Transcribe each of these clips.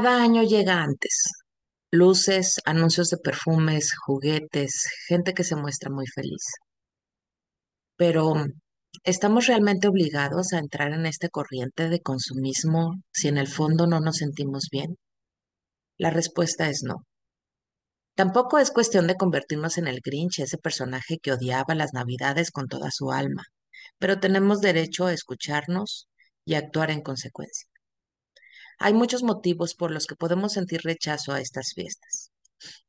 Cada año llega antes. Luces, anuncios de perfumes, juguetes, gente que se muestra muy feliz. Pero, ¿estamos realmente obligados a entrar en esta corriente de consumismo si en el fondo no nos sentimos bien? La respuesta es no. Tampoco es cuestión de convertirnos en el Grinch, ese personaje que odiaba las Navidades con toda su alma, pero tenemos derecho a escucharnos y actuar en consecuencia. Hay muchos motivos por los que podemos sentir rechazo a estas fiestas.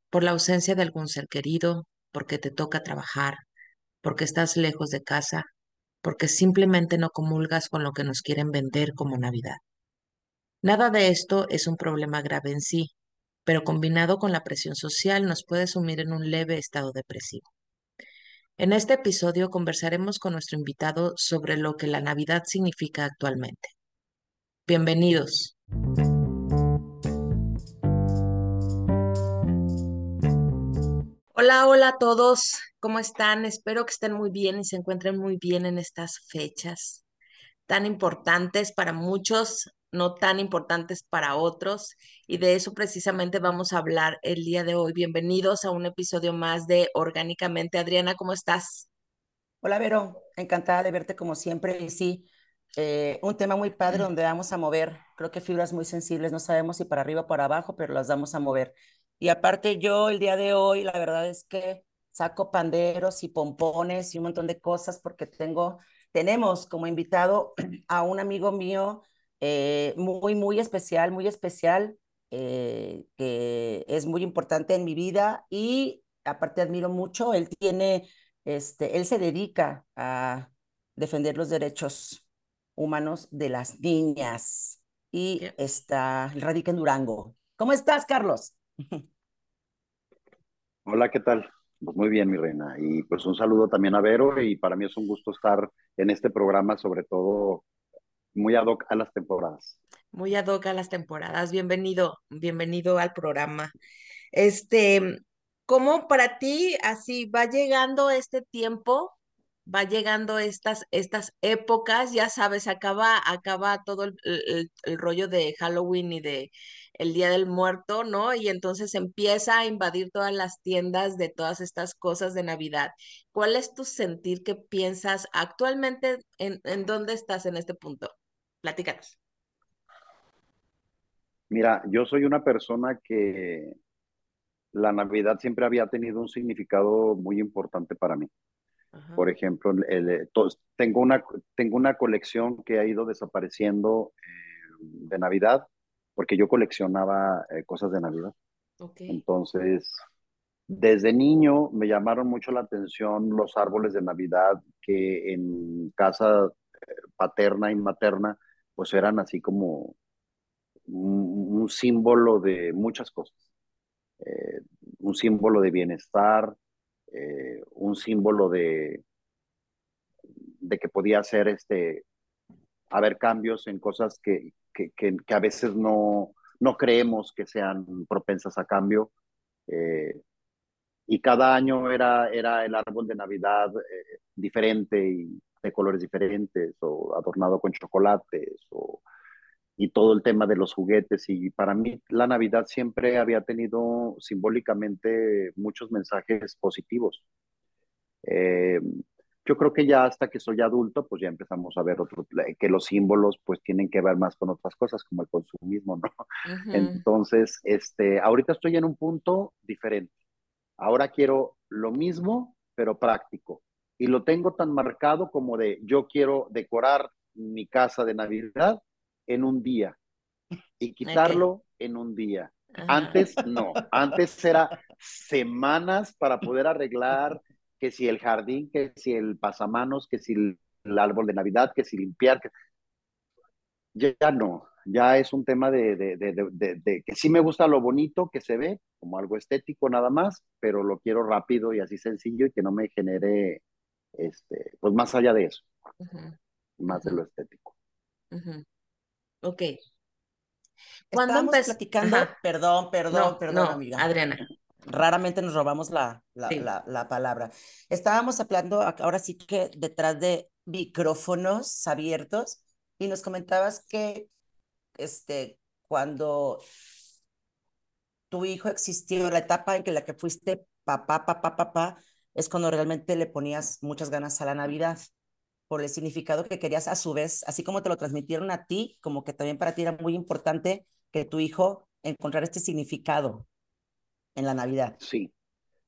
Por la ausencia de algún ser querido, porque te toca trabajar, porque estás lejos de casa, porque simplemente no comulgas con lo que nos quieren vender como Navidad. Nada de esto es un problema grave en sí, pero combinado con la presión social nos puede sumir en un leve estado depresivo. En este episodio conversaremos con nuestro invitado sobre lo que la Navidad significa actualmente. Bienvenidos. Hola, hola a todos, ¿cómo están? Espero que estén muy bien y se encuentren muy bien en estas fechas tan importantes para muchos, no tan importantes para otros. Y de eso precisamente vamos a hablar el día de hoy. Bienvenidos a un episodio más de Orgánicamente. Adriana, ¿cómo estás? Hola, Vero. Encantada de verte como siempre. Y sí, eh, un tema muy padre donde vamos a mover, creo que fibras muy sensibles, no sabemos si para arriba o para abajo, pero las vamos a mover. Y aparte yo el día de hoy, la verdad es que saco panderos y pompones y un montón de cosas porque tengo, tenemos como invitado a un amigo mío eh, muy, muy especial, muy especial, eh, que es muy importante en mi vida y aparte admiro mucho, él tiene, este, él se dedica a defender los derechos humanos de las niñas y está, radica en Durango. ¿Cómo estás, Carlos? Hola, ¿qué tal? Pues muy bien, mi reina. Y pues un saludo también a Vero y para mí es un gusto estar en este programa, sobre todo muy ad hoc a las temporadas. Muy ad hoc a las temporadas. Bienvenido, bienvenido al programa. Este, ¿cómo para ti así va llegando este tiempo va llegando estas, estas épocas, ya sabes, acaba, acaba todo el, el, rollo de Halloween y de el Día del Muerto, ¿no? Y entonces empieza a invadir todas las tiendas de todas estas cosas de Navidad. ¿Cuál es tu sentir? ¿Qué piensas actualmente? ¿En, en dónde estás en este punto? Platícanos. Mira, yo soy una persona que la Navidad siempre había tenido un significado muy importante para mí. Por ejemplo, el, tengo, una, tengo una colección que ha ido desapareciendo eh, de Navidad, porque yo coleccionaba eh, cosas de Navidad. Entonces, desde niño me llamaron mucho la atención los árboles de Navidad que en casa eh, paterna y materna, pues eran así como un, símbolo de muchas cosas. un símbolo de bienestar, eh, un símbolo de, de que podía ser este, haber cambios en cosas que, que, que, a veces no, no creemos que sean propensas a cambio. Eh, y cada año era, era el árbol de Navidad eh, diferente y de colores diferentes o adornado con chocolates o y todo el tema de los juguetes. Y para mí la Navidad siempre había tenido simbólicamente muchos mensajes positivos. Eh, yo creo que ya hasta que soy adulto, pues ya empezamos a ver otro, que los símbolos pues tienen que ver más con otras cosas como el consumismo, ¿no? Entonces, este, ahorita estoy en un punto diferente. Ahora quiero lo mismo, pero práctico. Y lo tengo tan marcado como de yo quiero decorar mi casa de Navidad en un día y quitarlo en un día. Antes no, antes era semanas para poder arreglar que si el jardín, que si el pasamanos, que si el, árbol de Navidad, que si limpiar. Que... Ya, no, ya es un tema de, de, de, que sí me gusta lo bonito que se ve, como algo estético nada más, pero lo quiero rápido y así sencillo y que no me genere, este, pues más allá de eso, más de lo estético. Ok. ¿Cuándo Estábamos platicando, perdón, perdón, perdón, amiga. Adriana. Raramente nos robamos la, la, la, palabra. Estábamos hablando ahora sí que detrás de, micrófonos abiertos y nos comentabas que este, cuando tu hijo existió, la etapa en que la que fuiste papá, papá, papá, es cuando realmente le ponías muchas ganas a la Navidad por el significado que querías a su vez, así como te lo transmitieron a ti, como que también para ti era muy importante que tu hijo encontrara este significado en la Navidad. Sí,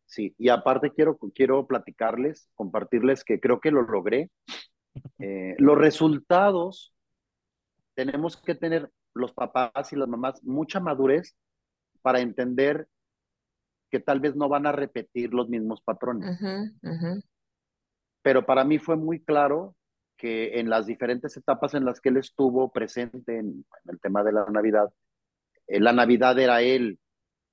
sí. Y aparte quiero, quiero platicarles, compartirles que creo que lo logré. Eh, los resultados tenemos que tener los papás y las mamás mucha madurez para entender que tal vez no van a repetir los mismos patrones. Pero para mí fue muy claro que en las diferentes etapas en las que él estuvo presente en, el tema de la Navidad, eh, la Navidad era él.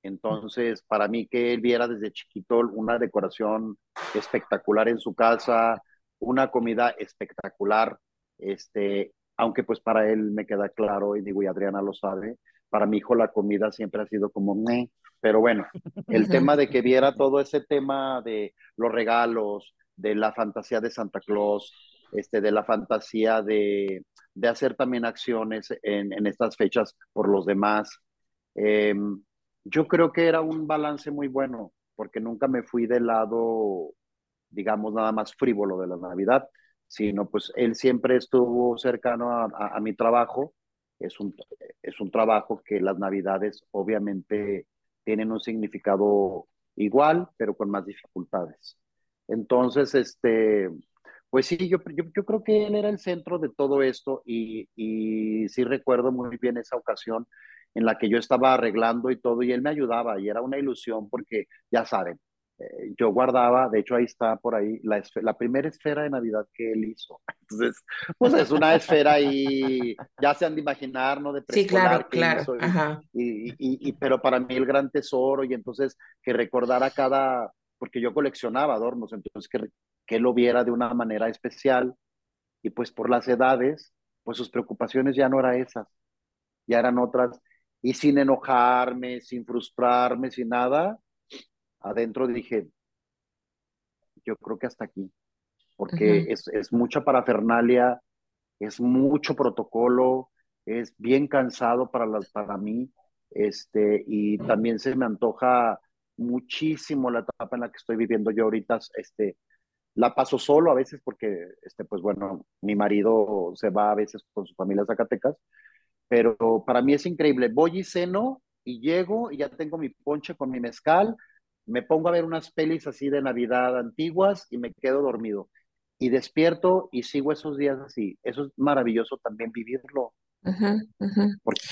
Entonces, para mí que él viera desde chiquito una decoración espectacular en su casa, una comida espectacular, este, aunque pues para él me queda claro, y digo, y Adriana lo sabe, para mi hijo la comida siempre ha sido como, Meh. Pero bueno, el tema de que viera todo ese tema de los regalos, de la fantasía de Santa Claus, este, de la fantasía de, de hacer también acciones en, en, estas fechas por los demás. Eh, yo creo que era un balance muy bueno, porque nunca me fui del lado, digamos, nada más frívolo de la Navidad, sino pues él siempre estuvo cercano a, a, a mi trabajo. Es un, es un trabajo que las Navidades obviamente tienen un significado igual, pero con más dificultades. Entonces, este, pues sí, yo, yo, yo, creo que él era el centro de todo esto y, y sí recuerdo muy bien esa ocasión en la que yo estaba arreglando y todo y él me ayudaba y era una ilusión porque ya saben, eh, yo guardaba, de hecho ahí está por ahí la, la, primera esfera de Navidad que él hizo. Entonces, pues es una esfera y ya se han de imaginar, ¿no? De sí, claro, claro. Hizo, Ajá. Y, y, y, pero para mí el gran tesoro y entonces que recordara cada porque yo coleccionaba adornos, entonces que, que lo viera de una manera especial y pues por las edades, pues sus preocupaciones ya no eran esas, ya eran otras y sin enojarme, sin frustrarme, sin nada, adentro dije, yo creo que hasta aquí, porque uh -huh. es, es mucha parafernalia, es mucho protocolo, es bien cansado para, la, para mí, este, y también se me antoja muchísimo la etapa en la que estoy viviendo yo ahorita, este, la paso solo a veces porque, este, pues bueno, mi marido se va a veces con su familia a Zacatecas, pero para mí es increíble. Voy y ceno y llego y ya tengo mi ponche con mi mezcal, me pongo a ver unas pelis así de Navidad antiguas y me quedo dormido. Y despierto y sigo esos días así. Eso es maravilloso también vivirlo. Uh -huh, uh -huh. Porque,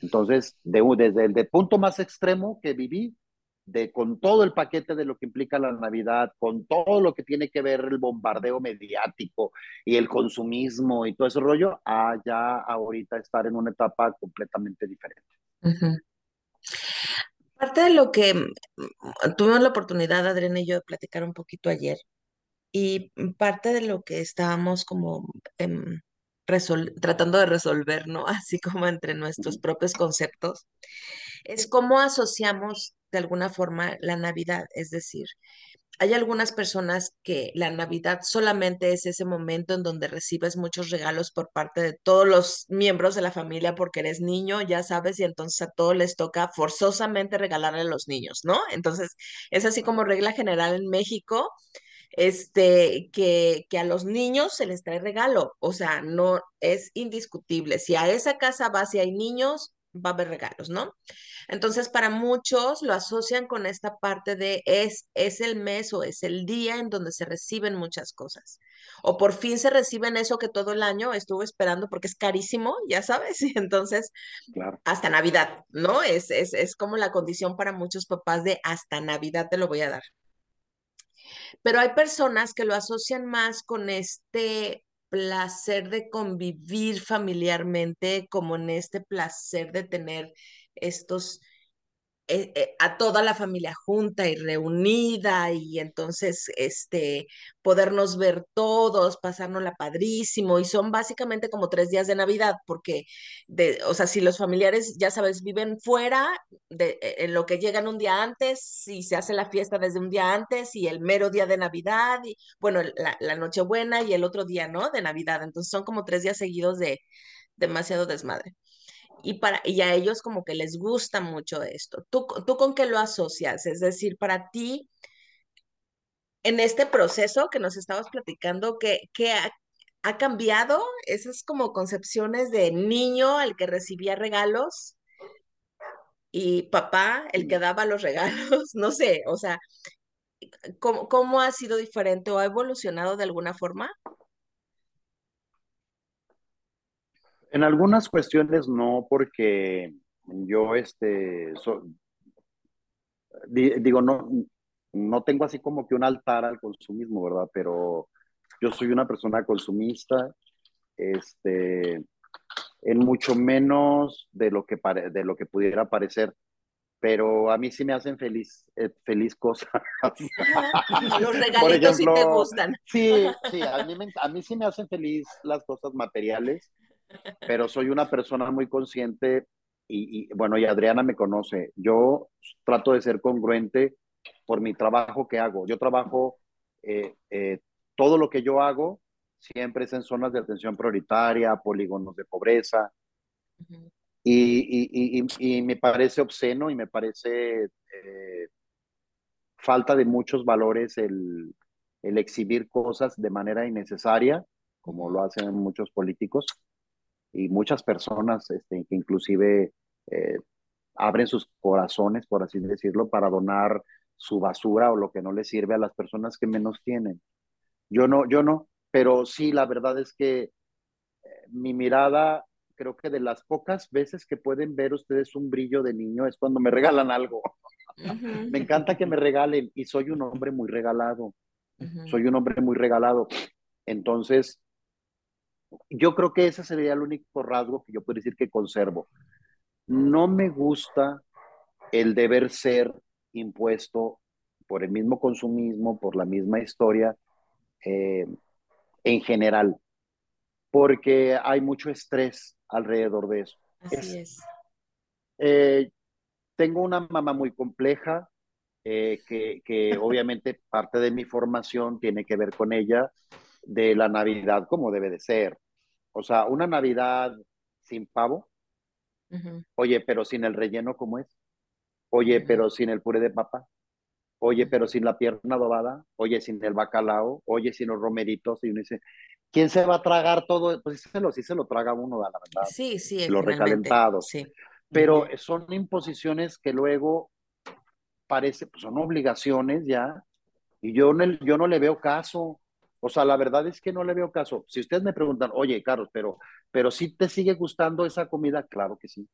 entonces, de, desde el de punto más extremo que viví, de, con todo el paquete de lo que implica la Navidad, con todo lo que tiene que ver el bombardeo mediático y el consumismo y todo ese rollo, a ya ahorita estar en una etapa completamente diferente. Uh -huh. Parte de lo que mm, tuvimos la oportunidad, Adriana y yo, de platicar un poquito ayer, y parte de lo que estábamos como eh, tratando de resolver, ¿no? Así como entre nuestros propios conceptos, es cómo asociamos de alguna forma la Navidad, es decir, hay algunas personas que la Navidad solamente es ese momento en donde recibes muchos regalos por parte de todos los miembros de la familia porque eres niño, ya sabes, y entonces a todos les toca forzosamente regalarle a los niños, ¿no? Entonces, es así como regla general en México, este, que, que a los niños se les trae regalo, o sea, no es indiscutible. Si a esa casa vas y hay niños, va a haber regalos, ¿no? Entonces, para muchos lo asocian con esta parte de es, es el mes o es el día en donde se reciben muchas cosas. O por fin se reciben eso que todo el año estuvo esperando porque es carísimo, ya sabes, y entonces claro. hasta Navidad, ¿no? Es, es, es como la condición para muchos papás de hasta Navidad te lo voy a dar. Pero hay personas que lo asocian más con este placer de convivir familiarmente, como en este placer de tener estos eh, eh, a toda la familia junta y reunida y entonces este podernos ver todos, pasárnosla padrísimo y son básicamente como tres días de Navidad porque de, o sea, si los familiares ya sabes viven fuera de e, en lo que llegan un día antes y se hace la fiesta desde un día antes y el mero día de Navidad y bueno, la, la Nochebuena y el otro día, ¿no? De Navidad, entonces son como tres días seguidos de demasiado desmadre y, para, y a ellos como que les gusta mucho esto. ¿Tú, ¿Tú con qué lo asocias? Es decir, para ti, en este proceso que nos estabas platicando, ¿qué, qué ha, ha, cambiado esas como concepciones de niño, el que recibía regalos, y papá, el que daba los regalos? No sé, o sea, ¿cómo, cómo ha sido diferente o ha evolucionado de alguna forma? En algunas cuestiones no, porque yo, este, so, digo, no, no tengo así como que un altar al consumismo, ¿verdad? Pero yo soy una persona consumista, este, en mucho menos de lo que, pare, de lo que pudiera parecer, pero a mí sí me hacen feliz, eh, feliz cosas. Los regalitos sí te gustan. Sí, sí, a mí, me, a mí sí me hacen feliz las cosas materiales pero soy una persona muy consciente y, y, bueno, y Adriana me conoce. Yo trato de ser congruente por mi trabajo que hago. Yo trabajo, eh, eh, todo lo que yo hago siempre es en zonas de atención prioritaria, polígonos de pobreza. Uh -huh. y, y, y, me parece obsceno y me parece eh, falta de muchos valores el, el exhibir cosas de manera innecesaria, como lo hacen muchos políticos y muchas personas este, que inclusive eh, abren sus corazones, por así decirlo, para donar su basura o lo que no les sirve a las personas que menos tienen. Yo no, yo no, pero sí, la verdad es que eh, mi mirada, creo que de las pocas veces que pueden ver ustedes un brillo de niño es cuando me regalan algo. Uh -huh. me encanta que me regalen y soy un hombre muy regalado. Uh -huh. Soy un hombre muy regalado. Entonces, yo creo que ese sería el único rasgo que yo puedo decir que conservo. No me gusta el deber ser impuesto por el mismo consumismo, por la misma historia eh, en general, porque hay mucho estrés alrededor de eso. Así es. es. Eh, tengo una mamá muy compleja, eh, que, que obviamente parte de mi formación tiene que ver con ella, de la Navidad como debe de ser. O sea, una Navidad sin pavo. Uh -huh. Oye, pero sin el relleno, ¿cómo es? Oye, uh -huh. pero sin el puré de papa. Oye, pero sin la pierna adobada. Oye, sin el bacalao. Oye, sin los romeritos. Y uno dice, ¿quién se va a tragar todo? Pues sí se lo, sí se lo traga uno, la verdad. Sí, sí. Los recalentados. Sí. Pero son imposiciones que luego parece, pues son obligaciones ya. Y yo no, yo no le veo caso. O sea, la verdad es que no le veo caso. Si ustedes me preguntan, oye, Carlos, pero, pero si te sigue gustando esa comida, claro que sí.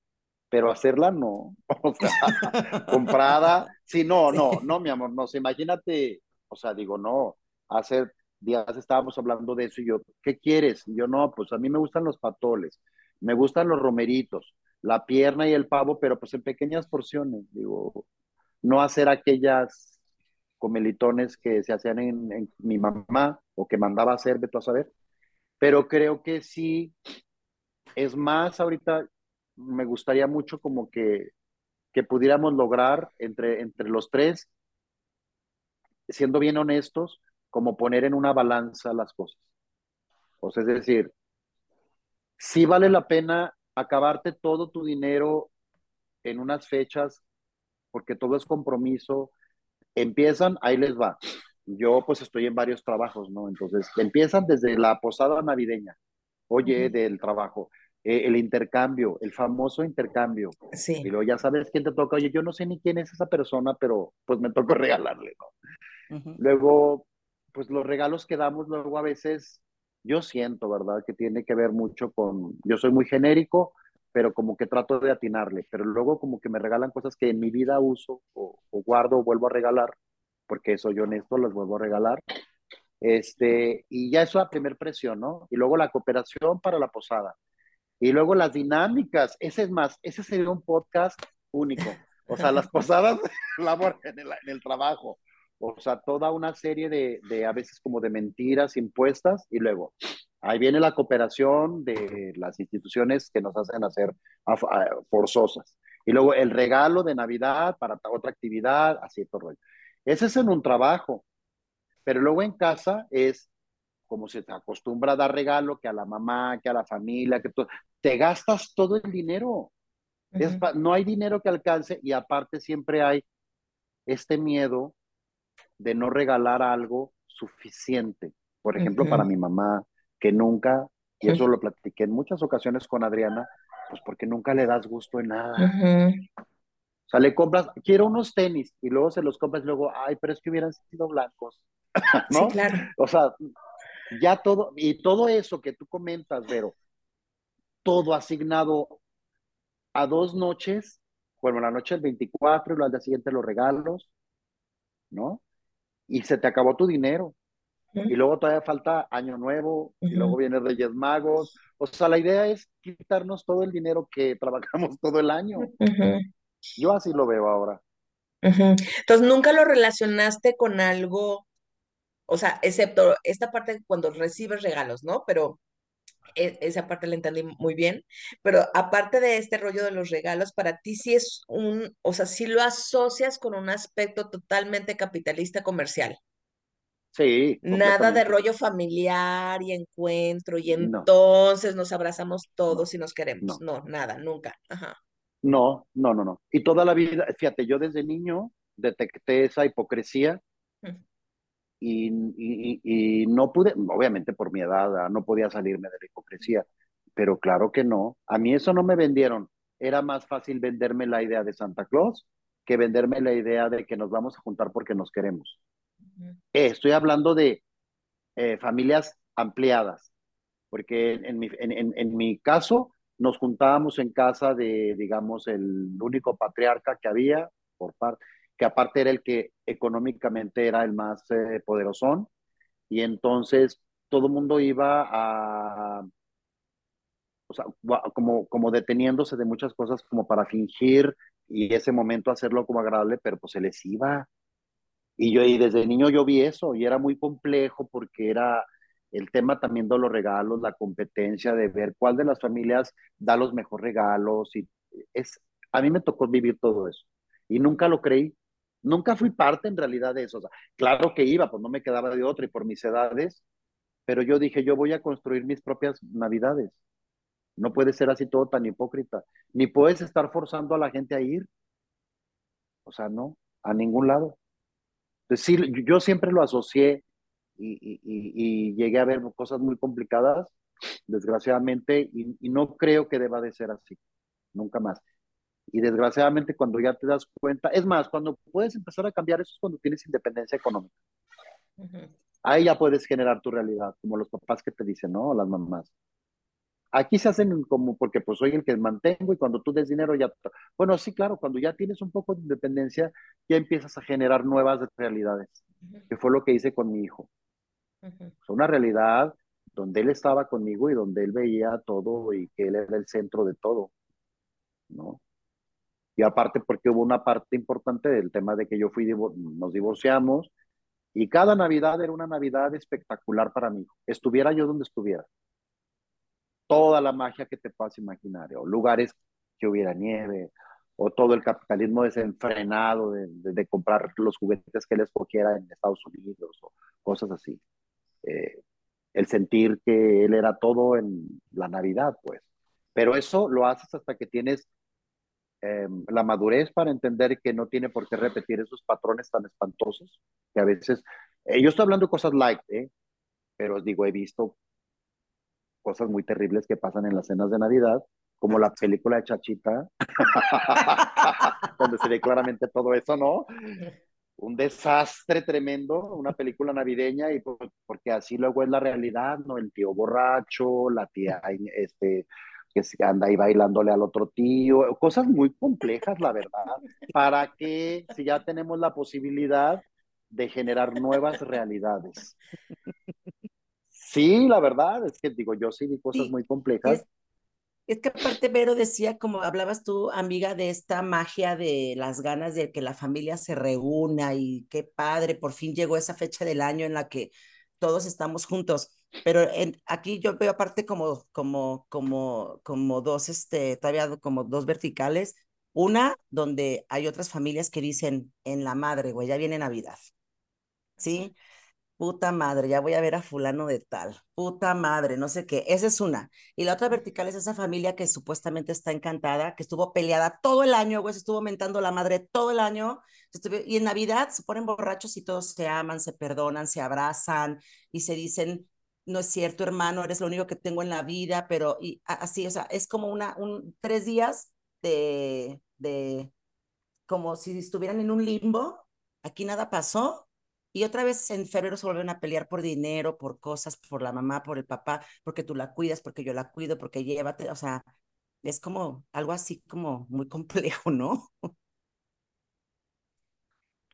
Pero hacerla no. O sea, comprada, sí, no, no, no, mi amor, no. Imagínate, o sea, digo, no. Hace días estábamos hablando de eso y yo, ¿qué quieres? Y yo, no, pues a mí me gustan los patoles, me gustan los romeritos, la pierna y el pavo, pero pues en pequeñas porciones. Digo, no hacer aquellas comelitones que se hacían en, mi mamá o que mandaba hacer, vete a saber. Pero creo que sí, es más, ahorita me gustaría mucho como que, que pudiéramos lograr entre, entre los tres, siendo bien honestos, como poner en una balanza las cosas. O sea, es decir, sí vale la pena acabarte todo tu dinero en unas fechas, porque todo es compromiso, empiezan, ahí les va. Yo pues estoy en varios trabajos, ¿no? Entonces, empiezan desde la posada navideña, oye, uh -huh. del trabajo, eh, el intercambio, el famoso intercambio. Sí. Y luego ya sabes quién te toca, oye, yo no sé ni quién es esa persona, pero pues me toca regalarle, ¿no? Uh -huh. Luego, pues los regalos que damos luego a veces, yo siento, ¿verdad? Que tiene que ver mucho con, yo soy muy genérico, pero como que trato de atinarle, pero luego como que me regalan cosas que en mi vida uso o, o guardo o vuelvo a regalar, porque soy honesto, las vuelvo a regalar. Este, y ya eso a primer presión, ¿no? Y luego la cooperación para la posada. Y luego las dinámicas, ese es más, ese sería un podcast único. O sea, las posadas labor en el, en el trabajo. O sea, toda una serie de, de, a veces como de mentiras impuestas y luego ahí viene la cooperación de las instituciones que nos hacen hacer forzosas. Y luego el regalo de Navidad para otra actividad, así todo rollo. Ese es en un trabajo, pero luego en casa es como se te acostumbra a dar regalo, que a la mamá, que a la familia, que todo, te gastas todo el dinero. es, no hay dinero que alcance y aparte siempre hay este miedo de no regalar algo suficiente. Por ejemplo, para mi mamá, que nunca, y eso lo platiqué en muchas ocasiones con Adriana, pues porque nunca le das gusto en nada. O sea, le compras, quiero unos tenis, y luego se los compras y luego, ay, pero es que hubieran sido blancos. ¿No? Sí, claro. O sea, ya todo, y todo eso que tú comentas, Vero, todo asignado a dos noches, bueno, la noche del 24 y al día siguiente los regalos, ¿no? Y se te acabó tu dinero. Y luego todavía falta Año Nuevo, y luego viene Reyes Magos. O sea, la idea es quitarnos todo el dinero que trabajamos todo el año. Yo así lo veo ahora. Entonces, ¿nunca lo relacionaste con algo, o sea, excepto esta parte cuando recibes regalos, ¿no? Pero e, esa parte la entendí muy bien, pero aparte de este rollo de los regalos, para ti sí es un, o sea, sí lo asocias con un aspecto totalmente capitalista comercial. Sí. Nada de rollo familiar y encuentro y entonces nos abrazamos todos y nos queremos. No. nada, nunca. Ajá. No, no, no, no. Y toda la vida, fíjate, yo desde niño detecté esa hipocresía y, y, no pude, obviamente por mi edad, ah, no podía salirme de la hipocresía, pero claro que no. A mí eso no me vendieron. Era más fácil venderme la idea de Santa Claus que venderme la idea de que nos vamos a juntar porque nos queremos. Eh, estoy hablando de eh, familias ampliadas, porque en mi, en, en, mi caso nos juntábamos en casa de, digamos, el único patriarca que había, por parte, que aparte era el que económicamente era el más eh, poderosón, y entonces todo el mundo iba a, o sea, como, como deteniéndose de muchas cosas como para fingir y ese momento hacerlo como agradable, pero pues se les iba. Y yo, y desde niño yo vi eso, y era muy complejo porque era el tema también de los regalos, la competencia de ver cuál de las familias da los mejores regalos, y es, a mí me tocó vivir todo eso, y nunca lo creí, nunca fui parte en realidad de eso, claro que iba, pues no me quedaba de otra, y por mis edades, pero yo dije, yo voy a construir mis propias navidades, no puede ser así todo tan hipócrita, ni puedes estar forzando a la gente a ir, o sea, no, a ningún lado. Entonces, sí, yo siempre lo asocié y, llegué a ver cosas muy complicadas, desgraciadamente, y, no creo que deba de ser así, nunca más. Y desgraciadamente cuando ya te das cuenta, es más, cuando puedes empezar a cambiar eso es cuando tienes independencia económica. Ahí ya puedes generar tu realidad, como los papás que te dicen, ¿no? Las mamás. Aquí se hacen como porque pues soy el que mantengo y cuando tú des dinero ya... Bueno, sí, claro, cuando ya tienes un poco de independencia, ya empiezas a generar nuevas realidades, que fue lo que hice con mi hijo. Fue una realidad donde él estaba conmigo y donde él veía todo y que él era el centro de todo, ¿no? Y aparte porque hubo una parte importante del tema de que yo fui, nos divorciamos y cada Navidad era una Navidad espectacular para mí, estuviera yo donde estuviera toda la magia que te puedas imaginar, o lugares que hubiera nieve, o todo el capitalismo desenfrenado de, comprar los juguetes que les escogiera en Estados Unidos, o cosas así. Eh, el sentir que él era todo en la Navidad, pues. Pero eso lo haces hasta que tienes em, la madurez para entender que no tiene por qué repetir esos patrones tan espantosos, que a veces, eh, yo estoy hablando de cosas light, ¿eh? pero digo, he visto cosas muy terribles que pasan en las cenas de Navidad, como la película de Chachita, donde se ve claramente todo eso, ¿no? Un desastre tremendo, una película navideña, y porque así luego es la realidad, ¿no? El tío borracho, la tía este, que anda ahí bailándole al otro tío, cosas muy complejas, la verdad, para que si ya tenemos la posibilidad de generar nuevas realidades. Sí, la verdad es que digo, yo sí vi cosas muy complejas. Es que aparte Vero decía, como hablabas tú, amiga, de esta magia de las ganas de que la familia se reúna y qué padre, por fin llegó esa fecha del año en la que todos estamos juntos. Pero en, aquí yo veo aparte como, como, como, como dos, este, todavía como dos verticales. Una donde hay otras familias que dicen, en la madre, güey, ya viene Navidad. ¿Sí? Puta madre, ya voy a ver a fulano de tal, puta madre, no sé qué, esa es una. Y la otra vertical es esa familia que supuestamente está encantada, que estuvo peleada todo el año, güey, se estuvo mentando la madre todo el año, y en Navidad se ponen borrachos y todos se aman, se perdonan, se abrazan y se dicen, no es cierto, hermano, eres lo único que tengo en la vida, pero y así, o sea, es como una, un, tres días de, de, como si estuvieran en un limbo, aquí nada pasó, y otra vez en febrero se vuelven a pelear por dinero, por cosas, por la mamá, por el papá, porque tú la cuidas, porque yo la cuido, porque llévate, o sea, es como algo así como muy complejo, ¿no?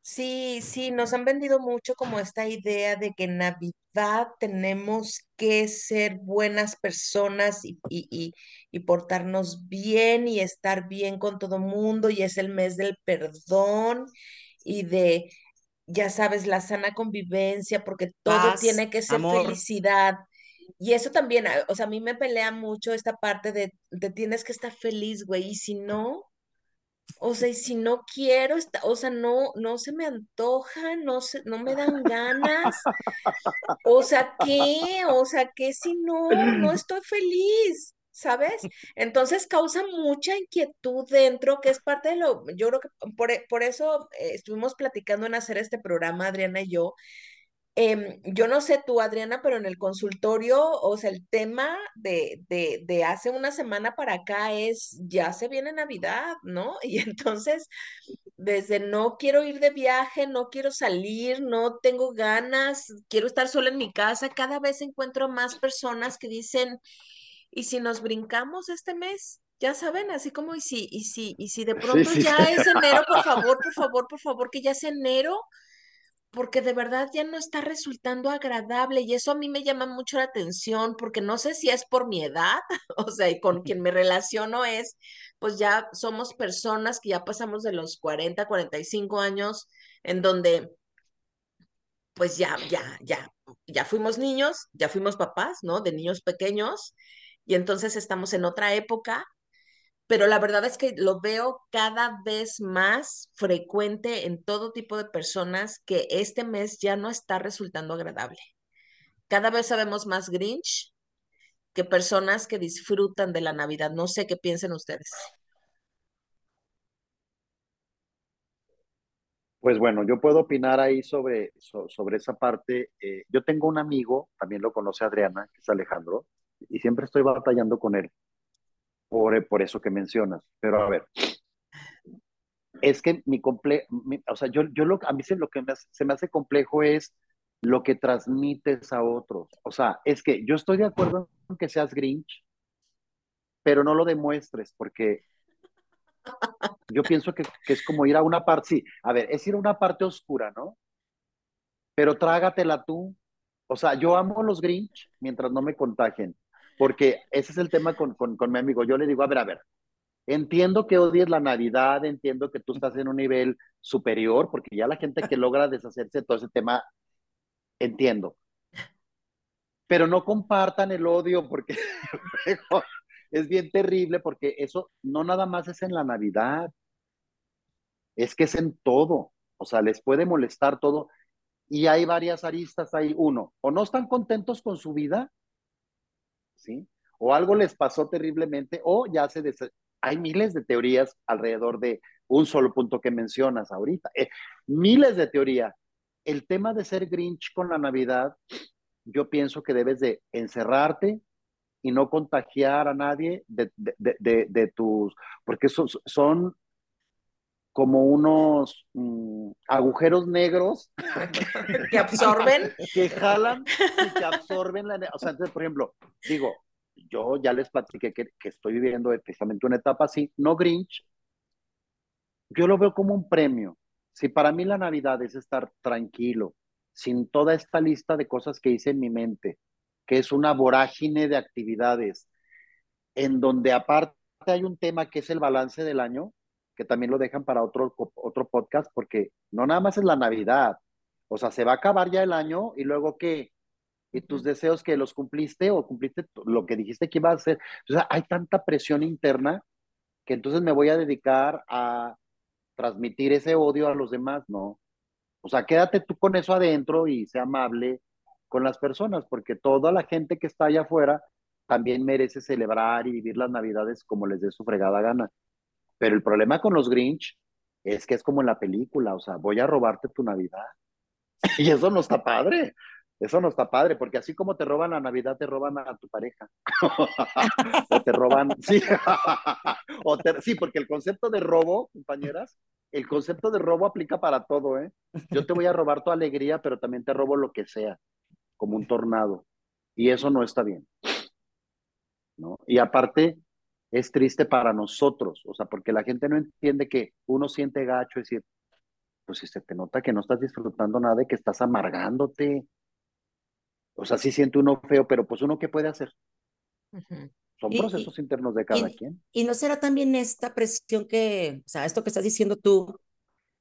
Sí, sí, nos han vendido mucho como esta idea de que en Navidad tenemos que ser buenas personas y, y, y, portarnos bien y estar bien con todo mundo y es el mes del perdón y de ya sabes, la sana convivencia, porque todo tiene que ser felicidad. Y eso también, ah, o sea, a mí me pelea mucho esta parte de, de tienes que estar feliz, güey, y si no, o sea, y si no quiero, o sea, no, no se me antoja, no se, no me dan ganas. O sea, ¿qué? O sea, ¿qué si no, no estoy feliz? ¿Sabes? Entonces causa mucha inquietud dentro, que es parte de lo, yo creo que por, e, por eso eh, estuvimos platicando en hacer este programa, Adriana y yo. Em, yo no sé tú, Adriana, pero en el consultorio, o sea, el tema de, de, de hace una semana para acá es, ya se viene Navidad, ¿no? Y entonces, desde no quiero ir de viaje, no quiero salir, no tengo ganas, quiero estar sola en mi casa, cada vez encuentro más personas que dicen, y si nos brincamos este mes, ya saben, así como y si, y si, y si de pronto ya es enero, por favor, por favor, por favor, que ya es enero, porque de verdad ya no está resultando agradable y eso a mí me llama mucho la atención, porque no sé si es por mi edad, o sea, y con quien me relaciono es, pues ya somos personas que ya pasamos de los 40, 45 años, en donde pues ya, ya, ya, ya fuimos niños, ya fuimos papás, ¿no? De niños pequeños, y entonces estamos en otra época, pero la verdad es que lo veo cada vez más frecuente en todo tipo de personas que este mes ya no está resultando agradable. Cada vez sabemos más Grinch que personas que disfrutan de la Navidad. No sé qué piensen ustedes. Pues bueno, yo puedo opinar ahí sobre, sobre esa parte. Eh, yo tengo un amigo, también lo conoce Adriana, que es Alejandro, y siempre estoy batallando con él por, por eso que mencionas. Pero a ver, es que mi comple o sea, yo, yo lo, a mí se, lo que se me hace complejo es lo que transmites a otros. O sea, es que yo estoy de acuerdo en que seas Grinch, pero no lo demuestres porque yo pienso que, que, es como ir a una parte, sí, a ver, es ir a una parte oscura, ¿no? Pero trágatela tú. O sea, yo amo los Grinch mientras no me contagien porque ese es el tema con, con, con, mi amigo. Yo le digo, a ver, a ver, entiendo que odies la Navidad, entiendo que tú estás en un nivel superior, porque ya la gente que logra deshacerse de todo ese tema, entiendo. Pero no compartan el odio, porque es bien terrible, porque eso no nada más es en la Navidad, es que es en todo. O sea, les puede molestar todo. Y hay varias aristas ahí. Uno, o no están contentos con su vida, O algo les pasó terriblemente, o ya se... Hay miles de teorías alrededor de un solo punto que mencionas ahorita. Eh, miles de teorías. El tema de ser Grinch con la Navidad, yo pienso que debes de encerrarte y no contagiar a nadie de, de, de, tus, porque son, son como unos mm, agujeros negros que absorben, que jalan y que absorben la, o sea, entonces, por ejemplo, digo, yo ya les platiqué que, que estoy viviendo precisamente una etapa así, no Grinch, yo lo veo como un premio. Si para mí la Navidad es estar tranquilo, sin toda esta lista de cosas que hice en mi mente, que es una vorágine de actividades, en donde aparte hay un tema que es el balance del año, que también lo dejan para otro, otro podcast, porque no nada más es la Navidad, o sea, se va a acabar ya el año y luego qué, y tus deseos que los cumpliste o cumpliste lo que dijiste que iba a hacer. O sea, hay tanta presión interna que entonces me voy a dedicar a transmitir ese odio a los demás, no. O sea, quédate tú con eso adentro y sea amable con las personas, porque toda la gente que está allá afuera también merece celebrar y vivir las navidades como les dé su fregada gana. Pero el problema con los Grinch es que es como en la película, o sea, voy a robarte tu Navidad. y eso no está padre. Eso no está padre, porque así como te roban la Navidad, te roban a tu pareja. o te roban, sí. o sí, porque el concepto de robo, compañeras, el concepto de robo aplica para todo, ¿eh? Yo te voy a robar tu alegría, pero también te robo lo que sea, como un tornado. Y eso no está bien. ¿no? Y aparte, es triste para nosotros, o sea, porque la gente no entiende que uno siente gacho, es decir, pues si se te nota que no estás disfrutando nada y que estás amargándote, o sea, sí siente uno feo, pero pues uno qué puede hacer. Son procesos internos de cada quien. Y no será también esta presión que, o sea, esto que estás diciendo tú,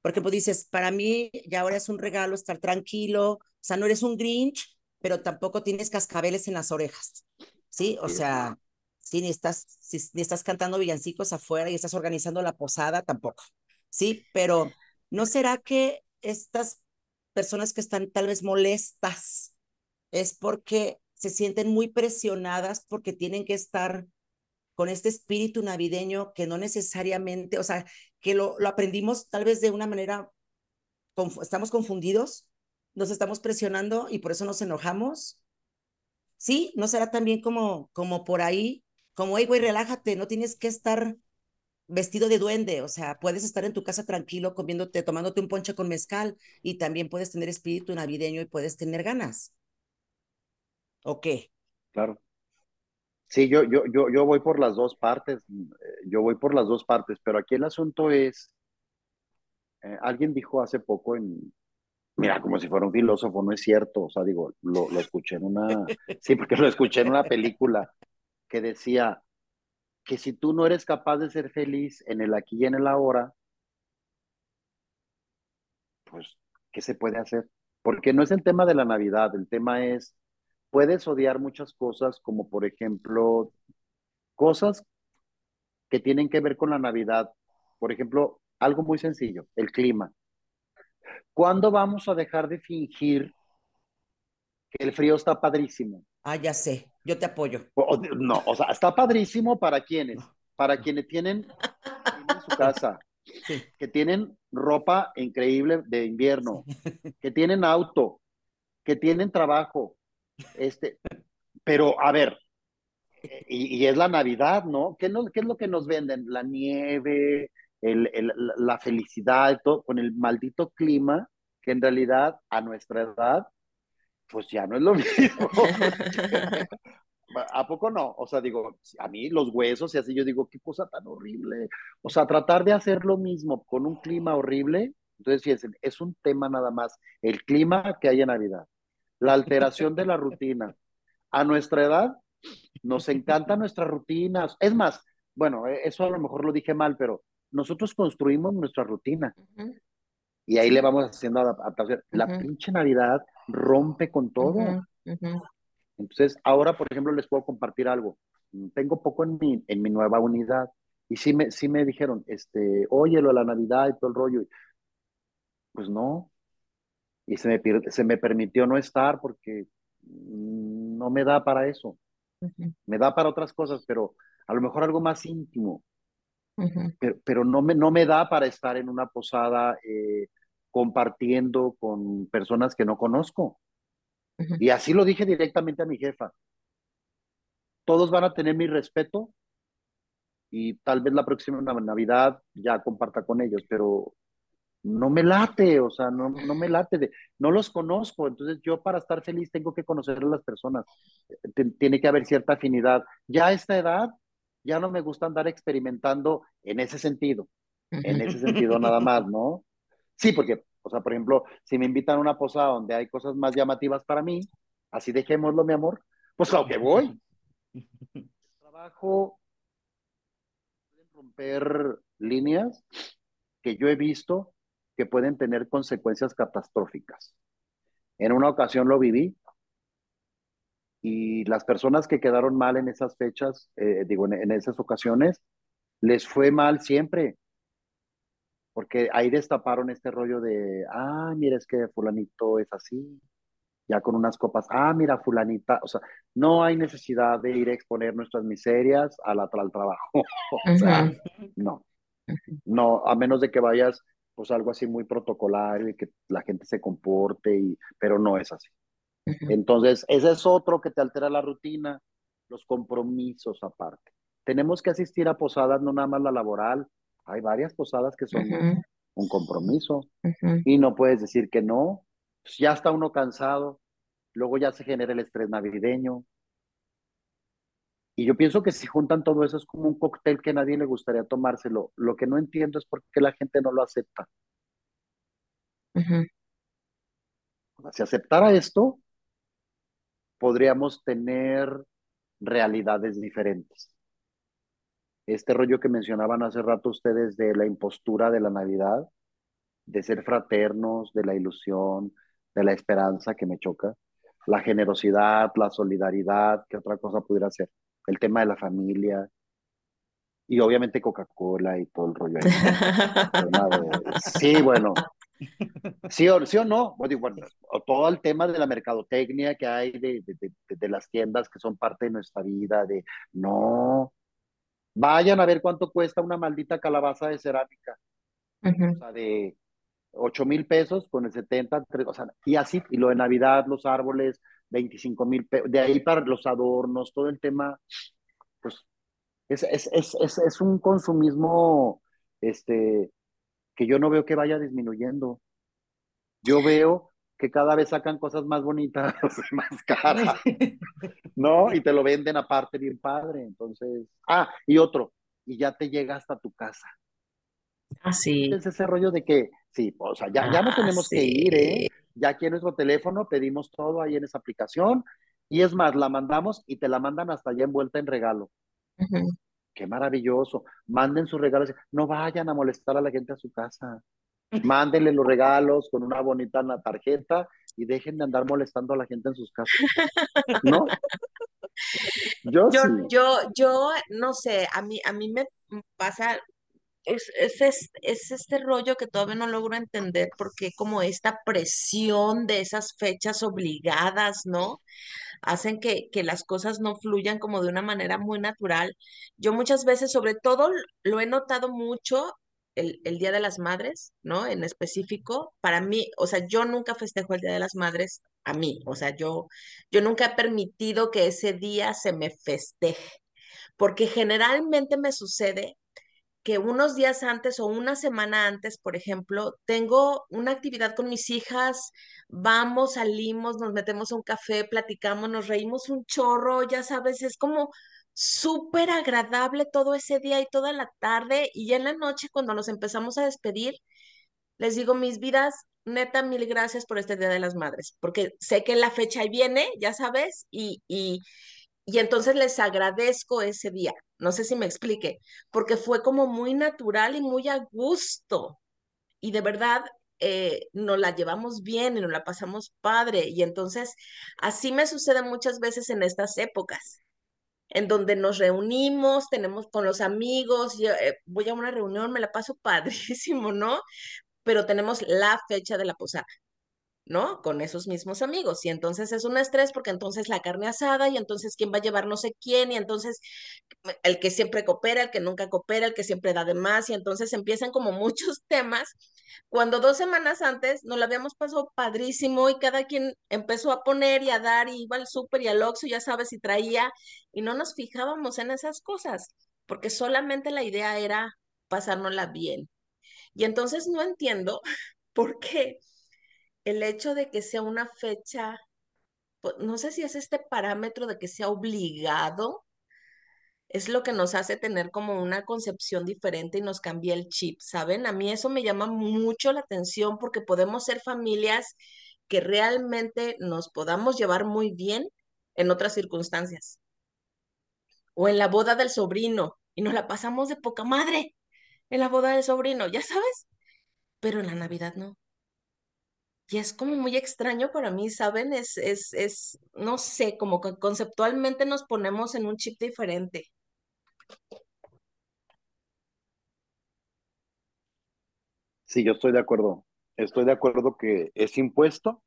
porque pues dices, para mí ya ahora es un regalo estar tranquilo, o sea, no eres un Grinch, pero tampoco tienes cascabeles en las orejas, ¿sí? O sea, si ni estás, si ni estás cantando villancicos afuera y estás organizando la posada, tampoco, ¿sí? Pero ¿no será que estas personas que están tal vez molestas es porque se sienten muy presionadas porque tienen que estar con este espíritu navideño que no necesariamente, o sea, que lo, lo aprendimos tal vez de una manera, estamos confundidos, nos estamos presionando y por eso nos enojamos. Sí, no será también como, como por ahí, como, hey, güey, relájate, no tienes que estar vestido de duende, o sea, puedes estar en tu casa tranquilo comiéndote, tomándote un ponche con mezcal y también puedes tener espíritu navideño y puedes tener ganas. ¿O qué? Claro. Sí, yo, yo, yo, yo voy por las dos partes, eh, yo voy por las dos partes, pero aquí el asunto es, eh, alguien dijo hace poco en, mira, como si fuera un filósofo, no es cierto, o sea, digo, lo, lo escuché en una, sí, porque lo escuché en una película que decía que si tú no eres capaz de ser feliz en el aquí y en el ahora, pues, ¿qué se puede hacer? Porque no es el tema de la Navidad, el tema es puedes odiar muchas cosas, como por ejemplo, cosas que tienen que ver con la Navidad. Por ejemplo, algo muy sencillo, el clima. ¿Cuándo vamos a dejar de fingir que el frío está padrísimo? Ah, ya sé, yo te apoyo. no, o sea, está padrísimo para quienes, para quienes tienen en su casa, que tienen ropa increíble de invierno, que tienen auto, que tienen trabajo, este, pero a ver, y, es la Navidad, ¿no? ¿Qué, ¿Qué, es lo que nos venden? La nieve, el, el, la felicidad, todo, con el maldito clima, que en realidad a nuestra edad, pues ya no es lo mismo. ¿A poco no? O sea, digo, a mí los huesos y así yo digo, qué cosa tan horrible. O sea, tratar de hacer lo mismo con un clima horrible, entonces fíjense, es un tema nada más, el clima que hay en Navidad la alteración de la rutina. A nuestra edad nos encantan nuestras rutinas. Es más, bueno, e, eso a lo mejor lo dije mal, pero nosotros construimos nuestra rutina. Y ahí le vamos haciendo adaptación. La pinche Navidad rompe con todo. Entonces, ahora, por ejemplo, les puedo compartir algo. Tengo poco en mi, en mi nueva unidad. Y sí me, sí me dijeron, este, oye, lo de la Navidad y todo el rollo. Pues no, y se me, se me permitió no estar porque no me da para eso. Me da para otras cosas, pero a lo mejor algo más íntimo. pero, pero, no, me, no me da para estar en una posada eh, compartiendo con personas que no conozco. Y así lo dije directamente a mi jefa. Todos van a tener mi respeto y tal vez la próxima Navidad ya comparta con ellos, pero no me late, o sea, no, no me late, de, no los conozco, entonces yo para estar feliz tengo que conocer a las personas, tiene que haber cierta afinidad. Ya a esta edad, ya no me gusta andar experimentando en ese sentido, en ese sentido nada más, ¿no? Sí, porque, o sea, por ejemplo, si me invitan a una posada donde hay cosas más llamativas para mí, así dejémoslo, mi amor, pues claro que voy. Trabajo romper líneas que yo he visto que pueden tener consecuencias catastróficas. En una ocasión lo viví y las personas que quedaron mal en esas fechas, eh, digo, en, esas ocasiones, les fue mal siempre, porque ahí destaparon este rollo de, ah, mira, es que fulanito es así, ya con unas copas, ah, mira, fulanita, o sea, no hay necesidad de ir a exponer nuestras miserias al, al trabajo, o sea, no, no, a menos de que vayas, pues algo así muy protocolario y que la gente se comporte, y, pero no es así. Entonces, ese es otro que te altera la rutina, los compromisos aparte. Tenemos que asistir a posadas, no nada más la laboral, hay varias posadas que son un compromiso y no puedes decir que no, pues ya está uno cansado, luego ya se genera el estrés navideño. Y yo pienso que si juntan todo eso es como un cóctel que a nadie le gustaría tomárselo. Lo que no entiendo es por qué la gente no lo acepta. Si aceptara esto, podríamos tener realidades diferentes. Este rollo que mencionaban hace rato ustedes de la impostura de la Navidad, de ser fraternos, de la ilusión, de la esperanza que me choca, la generosidad, la solidaridad, ¿qué otra cosa pudiera ser? El tema de la familia, y obviamente Coca-Cola y todo el rollo. sí, bueno, Sí o, sí o no, bueno, todo el tema de la mercadotecnia que hay de, de, de, las tiendas que son parte de nuestra vida, de no, vayan a ver cuánto cuesta una maldita calabaza de cerámica, o sea, de 8 mil pesos con el 70, o sea, y así, y lo de Navidad, los árboles, 25 mil pesos, de ahí para los adornos, todo el tema, pues es, es, es, es, un consumismo, este, que yo no veo que vaya disminuyendo. Yo veo que cada vez sacan cosas más bonitas, más caras, ¿no? Y te lo venden aparte bien padre. Entonces, ah, y otro, y ya te llega hasta tu casa. Así. Ah, es ese rollo de que, sí, o sea, ya, ya no ah, tenemos que ir, ¿eh? Ya aquí en nuestro teléfono pedimos todo ahí en esa aplicación, y es más, la mandamos y te la mandan hasta allá envuelta en regalo. Qué maravilloso. Manden sus regalos. No vayan a molestar a la gente a su casa. Mándenle los regalos con una bonita tarjeta y dejen de andar molestando a la gente en sus casas. ¿No? Yo, yo, yo, yo, no sé, a mí, a mí me pasa, es, es, es, este rollo que todavía no logro entender porque como esta presión de esas fechas obligadas, ¿no? hacen que, que las cosas no fluyan como de una manera muy natural. Yo muchas veces, sobre todo, lo he notado mucho el, el, Día de las Madres, ¿no? En específico, para mí, o sea, yo nunca festejo el Día de las Madres a mí, o sea, yo, yo nunca he permitido que ese día se me festeje, porque generalmente me sucede que unos días antes o una semana antes, por ejemplo, tengo una actividad con mis hijas, vamos, salimos, nos metemos a un café, platicamos, nos reímos un chorro, ya sabes, es como súper agradable todo ese día y toda la tarde y ya en la noche cuando nos empezamos a despedir, les digo, mis vidas, neta, mil gracias por este Día de las Madres, porque sé que la fecha viene, ya sabes, y, y, y entonces les agradezco ese día. No sé si me explique, porque fue como muy natural y muy a gusto. Y de verdad eh, nos la llevamos bien y nos la pasamos padre. Y entonces así me sucede muchas veces en estas épocas, en donde nos reunimos, tenemos con los amigos, yo, eh, voy a una reunión, me la paso padrísimo, ¿no? Pero tenemos la fecha de la posada. ¿No? Con esos mismos amigos. Y entonces es un estrés porque entonces la carne asada y entonces quién va a llevar no sé quién y entonces el que siempre coopera, el que nunca coopera, el que siempre da de más y entonces empiezan como muchos temas. Cuando dos semanas antes nos lo habíamos pasado padrísimo y cada quien empezó a poner y a dar y iba al súper y al Oxxo, ya sabes, y traía y no nos fijábamos en esas cosas porque solamente la idea era pasárnosla bien. Y entonces no entiendo por qué el hecho de que sea una fecha, no sé si es este parámetro de que sea obligado, es lo que nos hace tener como una concepción diferente y nos cambia el chip, ¿saben? A mí eso me llama mucho la atención porque podemos ser familias que realmente nos podamos llevar muy bien en otras circunstancias. O en la boda del sobrino, y nos la pasamos de poca madre en la boda del sobrino, ya sabes, pero en la Navidad no. Y es como muy extraño para mí, ¿saben? Es, es, es, no sé, como que conceptualmente nos ponemos en un chip diferente. Sí, yo estoy de acuerdo. Estoy de acuerdo que es impuesto,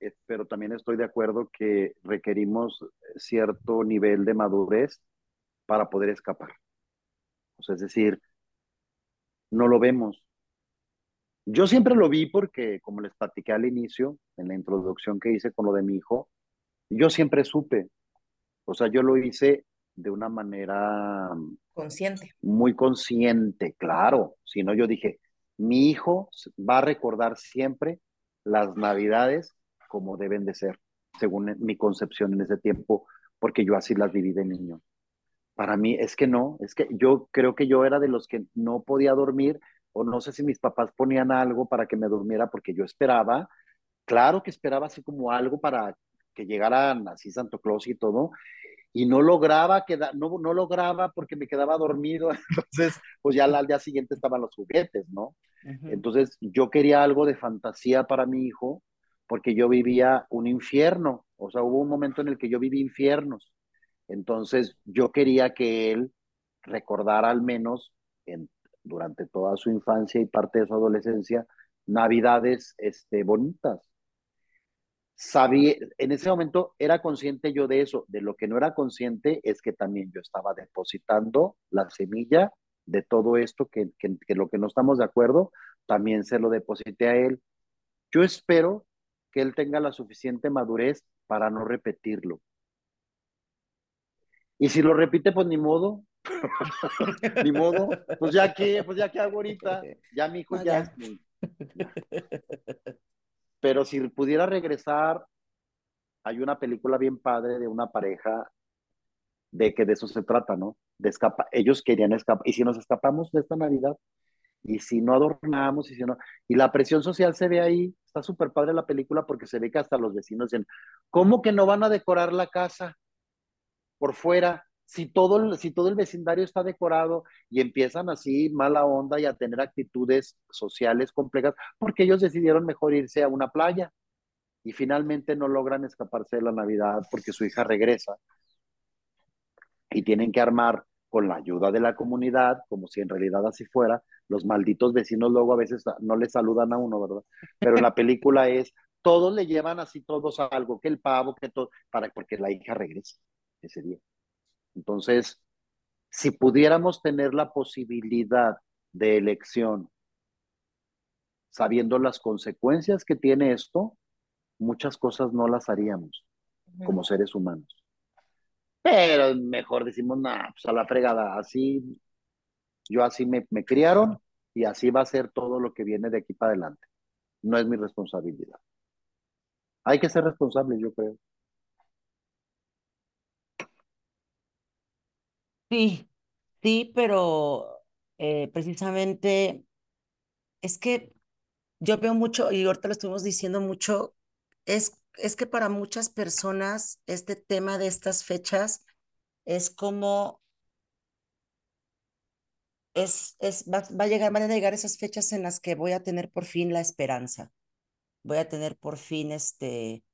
eh, pero también estoy de acuerdo que requerimos cierto nivel de madurez para poder escapar. O sea, es decir, no lo vemos. Yo siempre lo vi porque, como les platiqué al inicio, en la introducción que hice con lo de mi hijo, yo siempre supe. O sea, yo lo hice de una manera consciente. Muy consciente, claro. Si no, yo dije, mi hijo va a recordar siempre las navidades como deben de ser, según mi concepción en ese tiempo, porque yo así las viví de niño. Para mí es que no, es que yo creo que yo era de los que no podía dormir o no sé si mis papás ponían algo para que me durmiera porque yo esperaba, claro que esperaba así como algo para que llegaran así Santo Claus y todo, y no lograba quedar, no, no lograba porque me quedaba dormido, entonces pues ya al día siguiente estaban los juguetes, ¿no? Entonces yo quería algo de fantasía para mi hijo porque yo vivía un infierno, o sea, hubo un momento en el que yo viví infiernos, entonces yo quería que él recordara al menos en, durante toda su infancia y parte de su adolescencia navidades este, bonitas, sabía, en ese momento era consciente yo de eso, de lo que no era consciente es que también yo estaba depositando la semilla de todo esto, que, que, lo que no estamos de acuerdo, también se lo deposité a él. Yo espero que él tenga la suficiente madurez para no repetirlo. Y si lo repite, pues ni modo. Ni modo. Pues ya que, pues ya que hago ahorita. Ya mi hijo ya. Pero si pudiera regresar, hay una película bien padre de una pareja de que de eso se trata, ¿no? De escapa, ellos querían escapar, y si nos escapamos de esta Navidad, y si no adornamos, y si no, y la presión social se ve ahí, está súper padre la película porque se ve que hasta los vecinos dicen, ¿cómo que no van a decorar la casa por fuera? Si todo, si todo el vecindario está decorado y empiezan así mala onda y a tener actitudes sociales complejas, porque ellos decidieron mejor irse a una playa y finalmente no logran escaparse de la Navidad porque su hija regresa y tienen que armar con la ayuda de la comunidad, como si en realidad así fuera, los malditos vecinos luego a veces no le saludan a uno, ¿verdad? Pero la película es, todos le llevan así todos algo, que el pavo, que todo, para, porque la hija regresa ese día. Entonces, si pudiéramos tener la posibilidad de elección, sabiendo las consecuencias que tiene esto, muchas cosas no las haríamos como seres humanos. Pero mejor decimos, nada, pues a la fregada, así, yo así me, me criaron y así va a ser todo lo que viene de aquí para adelante. No es mi responsabilidad. Hay que ser responsables, yo creo. Sí, sí, pero eh, precisamente es que yo veo mucho, y ahorita lo estuvimos diciendo mucho, es, es que para muchas personas este tema de estas fechas es como, es, es, va, va a llegar, van a llegar esas fechas en las que voy a tener por fin la esperanza, voy a tener por fin este,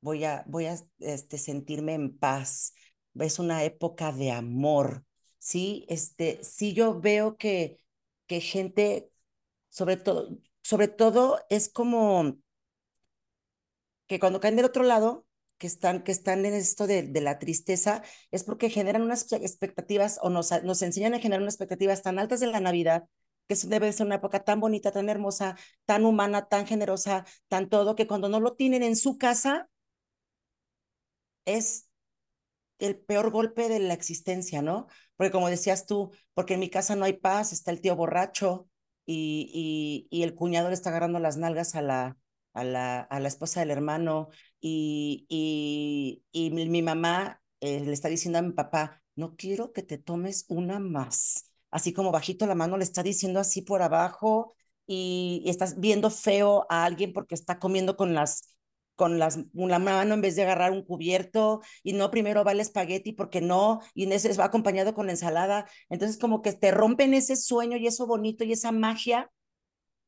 voy a, voy a este, sentirme en paz, es una época de amor, ¿sí? Este, sí yo veo que, que gente, sobre todo, sobre todo es como que cuando caen del otro lado, que están, que están en esto de, de la tristeza, es porque generan unas expectativas o nos, nos enseñan a generar unas expectativas tan altas de la Navidad, que debe ser una época tan bonita, tan hermosa, tan humana, tan generosa, tan todo, que cuando no lo tienen en su casa, es el peor golpe de la existencia, ¿no? Porque como decías tú, porque en mi casa no hay paz, está el tío borracho y, y, el cuñado le está agarrando las nalgas a la, a la, a la esposa del hermano y, y, y mi, mamá eh, le está diciendo a mi papá, no quiero que te tomes una más. Así como bajito la mano le está diciendo así por abajo y, y estás viendo feo a alguien porque está comiendo con las con las, una mano en vez de agarrar un cubierto y no primero va el espagueti porque no, y en ese va acompañado con ensalada. Entonces como que te rompen ese sueño y eso bonito y esa magia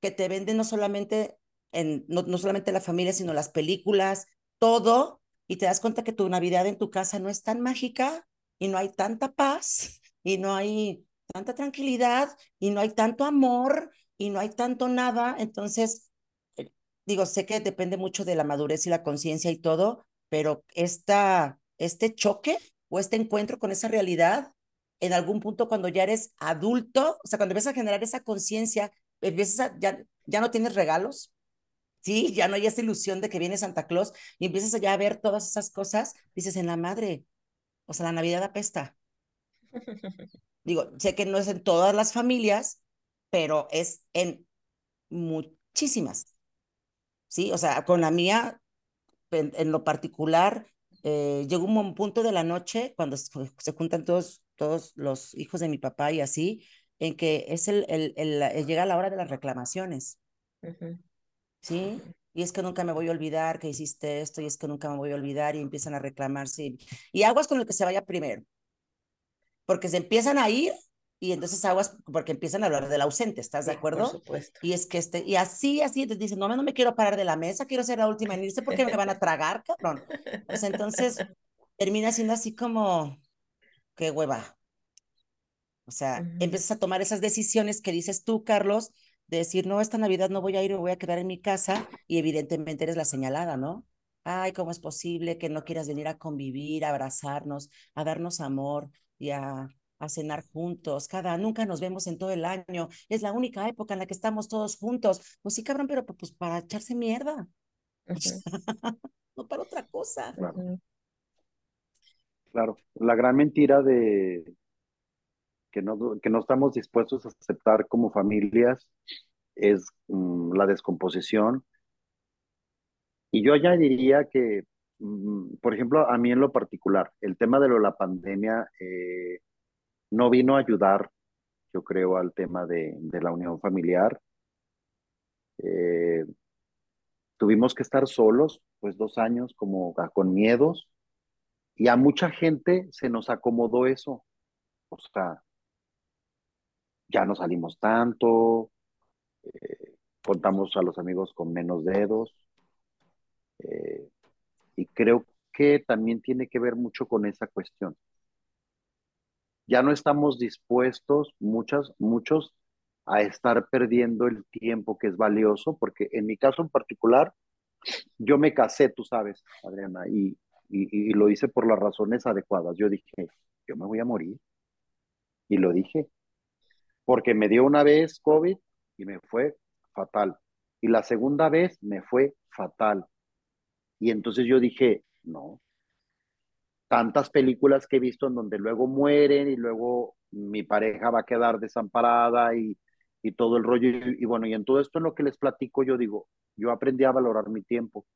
que te venden no solamente en, no, no solamente la familia, sino las películas, todo, y te das cuenta que tu Navidad en tu casa no es tan mágica y no hay tanta paz y no hay tanta tranquilidad y no hay tanto amor y no hay tanto nada. Entonces, digo, sé que depende mucho de la madurez y la conciencia y todo, pero esta, este choque o este encuentro con esa realidad, en algún punto cuando ya eres adulto, o sea, cuando empiezas a generar esa conciencia, empiezas ya, ya no tienes regalos, ¿sí? Ya no hay esa ilusión de que viene Santa Claus y empiezas ya a ver todas esas cosas, dices, en la madre, o sea, la Navidad apesta. Digo, sé que no es en todas las familias, pero es en muchísimas. Sí, o sea, con la mía, en, lo particular, eh, llegó un punto de la noche cuando se, juntan todos, todos los hijos de mi papá y así, en que es el, el, el, llega la hora de las reclamaciones. ¿Sí? Y es que nunca me voy a olvidar que hiciste esto, y es que nunca me voy a olvidar, y empiezan a reclamarse. Y, y aguas con el que se vaya primero. Porque se empiezan a ir y entonces aguas porque empiezan a hablar del ausente, ¿estás de acuerdo? Por supuesto. Y es que este, y así, así, entonces dicen, no, no me quiero parar de la mesa, quiero ser la última en irse porque me van a tragar, cabrón. Pues entonces termina siendo así como, qué hueva. O sea, empiezas a tomar esas decisiones que dices tú, Carlos, de decir, no, esta Navidad no voy a ir, me voy a quedar en mi casa, y evidentemente eres la señalada, ¿no? Ay, ¿cómo es posible que no quieras venir a convivir, a abrazarnos, a darnos amor y a a cenar juntos, cada, nunca nos vemos en todo el año, es la única época en la que estamos todos juntos. Pues sí, cabrón, pero pues para echarse mierda. no para otra cosa. Claro. la gran mentira de que no, que no estamos dispuestos a aceptar como familias es mm, la descomposición. Y yo ya diría que, mm, por ejemplo, a mí en lo particular, el tema de lo, la pandemia, eh, no vino a ayudar, yo creo, al tema de, la unión familiar. Eh, tuvimos que estar solos, pues dos años como con miedos, y a mucha gente se nos acomodó eso. O sea, ya no salimos tanto, eh, contamos a los amigos con menos dedos, eh, y creo que también tiene que ver mucho con esa cuestión ya no estamos dispuestos, muchas, muchos, a estar perdiendo el tiempo que es valioso, porque en mi caso en particular, yo me casé, tú sabes, Adriana, y, y, lo hice por las razones adecuadas. Yo dije, yo me voy a morir. Y lo dije, porque me dio una vez COVID y me fue fatal. Y la segunda vez me fue fatal. Y entonces yo dije, no, tantas películas que he visto en donde luego mueren y luego mi pareja va a quedar desamparada y, y todo el rollo. Y, bueno, y en todo esto en lo que les platico, yo digo, yo aprendí a valorar mi tiempo.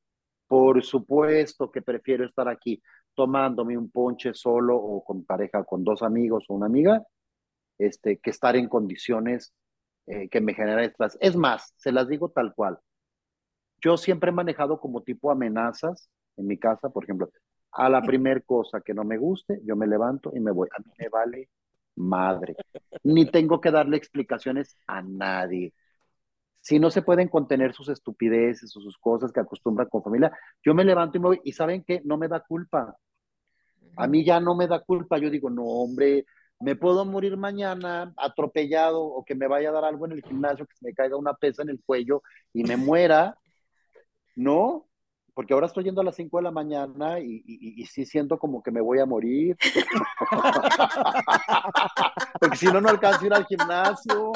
Por supuesto que prefiero estar aquí tomándome un ponche solo o con pareja, con dos amigos o una amiga, este, que estar en condiciones eh, que me generan estrés. Es más, se las digo tal cual. Yo siempre he manejado como tipo amenazas en mi casa, por ejemplo, a la primer cosa que no me guste, yo me levanto y me voy. A mí me vale madre. Ni tengo que darle explicaciones a nadie. Si no se pueden contener sus estupideces o sus cosas que acostumbran con familia, yo me levanto y me voy. Y saben que no me da culpa. A mí ya no me da culpa. Yo digo, no, hombre, me puedo morir mañana atropellado o que me vaya a dar algo en el gimnasio, que se me caiga una pesa en el cuello y me muera. No, porque ahora estoy yendo a las 5 de la mañana y, y, sí siento como que me voy a morir. porque si no, no alcanzo a ir al gimnasio.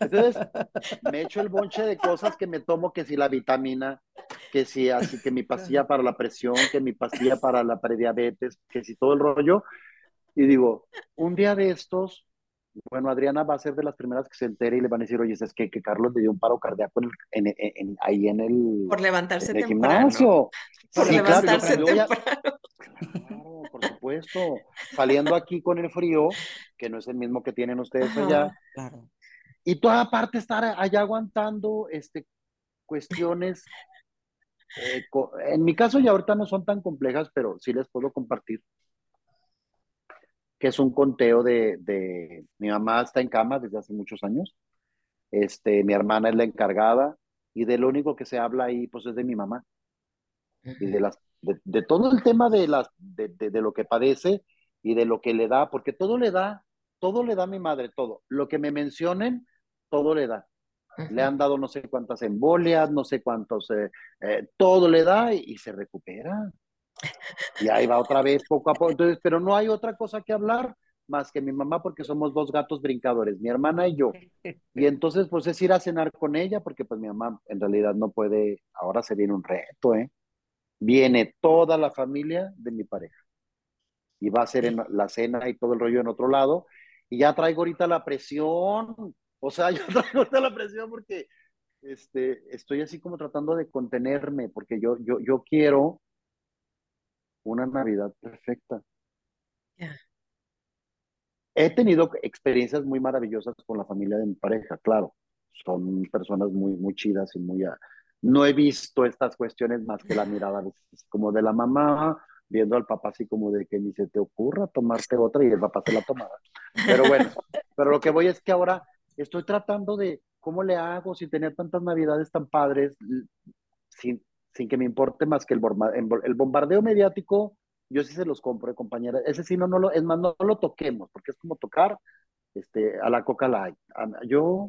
Entonces, me echo el bonche de cosas que me tomo, que si la vitamina, que si así, que mi pastilla para la presión, que mi pastilla para la prediabetes, que si todo el rollo. Y digo, un día de estos bueno, Adriana va a ser de las primeras que se entere y le van a decir, oye, es que, que Carlos le dio un paro cardíaco en en, ahí en el, por levantarse en el temprano. gimnasio. Por levantarse temprano. Claro, por supuesto. Saliendo aquí con el frío, que no es el mismo que tienen ustedes allá. Claro. Y toda parte estar allá aguantando este, cuestiones Eh, en mi caso ya ahorita no son tan complejas, pero sí les puedo compartir que es un conteo de, de, mi mamá está en cama desde hace muchos años, este, mi hermana es la encargada y de lo único que se habla ahí pues es de mi mamá y de las de, todo el tema de las de, de, lo que padece y de lo que le da, porque todo le da, todo le da a mi madre, todo. Lo que me mencionen, todo le da. Le han dado no sé cuántas embolias, no sé cuántos, eh, eh, todo le da y, se recupera. Y ahí va otra vez poco a poco. Entonces, pero no hay otra cosa que hablar más que mi mamá porque somos dos gatos brincadores, mi hermana y yo. Y entonces, pues es ir a cenar con ella porque pues mi mamá en realidad no puede, ahora se viene un reto, ¿eh? Viene toda la familia de mi pareja. Y va a ser en la cena y todo el rollo en otro lado. Y ya traigo ahorita la presión o sea, yo traigo la presión porque este, estoy así como tratando de contenerme, porque yo, yo, yo quiero una Navidad perfecta. He tenido experiencias muy maravillosas con la familia de mi pareja, claro. Son personas muy, muy chidas y muy... No he visto estas cuestiones más que la mirada como de la mamá, viendo al papá así como de que ni se te ocurra tomarte otra y el papá se la tomaba. Pero bueno, pero lo que voy es que ahora estoy tratando de cómo le hago sin tener tantas navidades tan padres, sin, sin que me importe más que el, el bombardeo mediático, yo sí se los compro, compañera. Ese sí no, no lo, es más, no, lo toquemos, porque es como tocar este, a la coca light. Yo,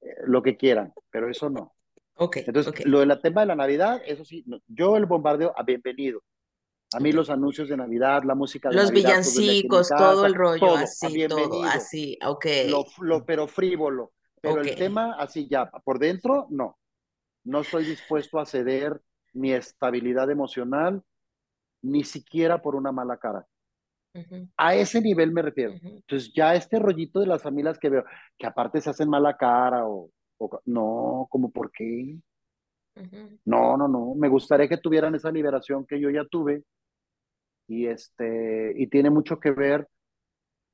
eh, lo que quieran, pero eso no. Ok. Entonces, lo del tema de la Navidad, eso sí, yo el bombardeo, a ah, bienvenido. A mí los anuncios de Navidad, la música de los Navidad. Los villancicos, todo el rollo, así, todo, así, ok. Lo, pero frívolo. Pero el tema, así ya, por dentro, no. No estoy dispuesto a ceder mi estabilidad emocional, ni siquiera por una mala cara. A ese nivel me refiero. Entonces, ya este rollito de las familias que veo, que aparte se hacen mala cara o, o no, como por qué. No, no, no. Me gustaría que tuvieran esa liberación que yo ya tuve y, este, y tiene mucho que ver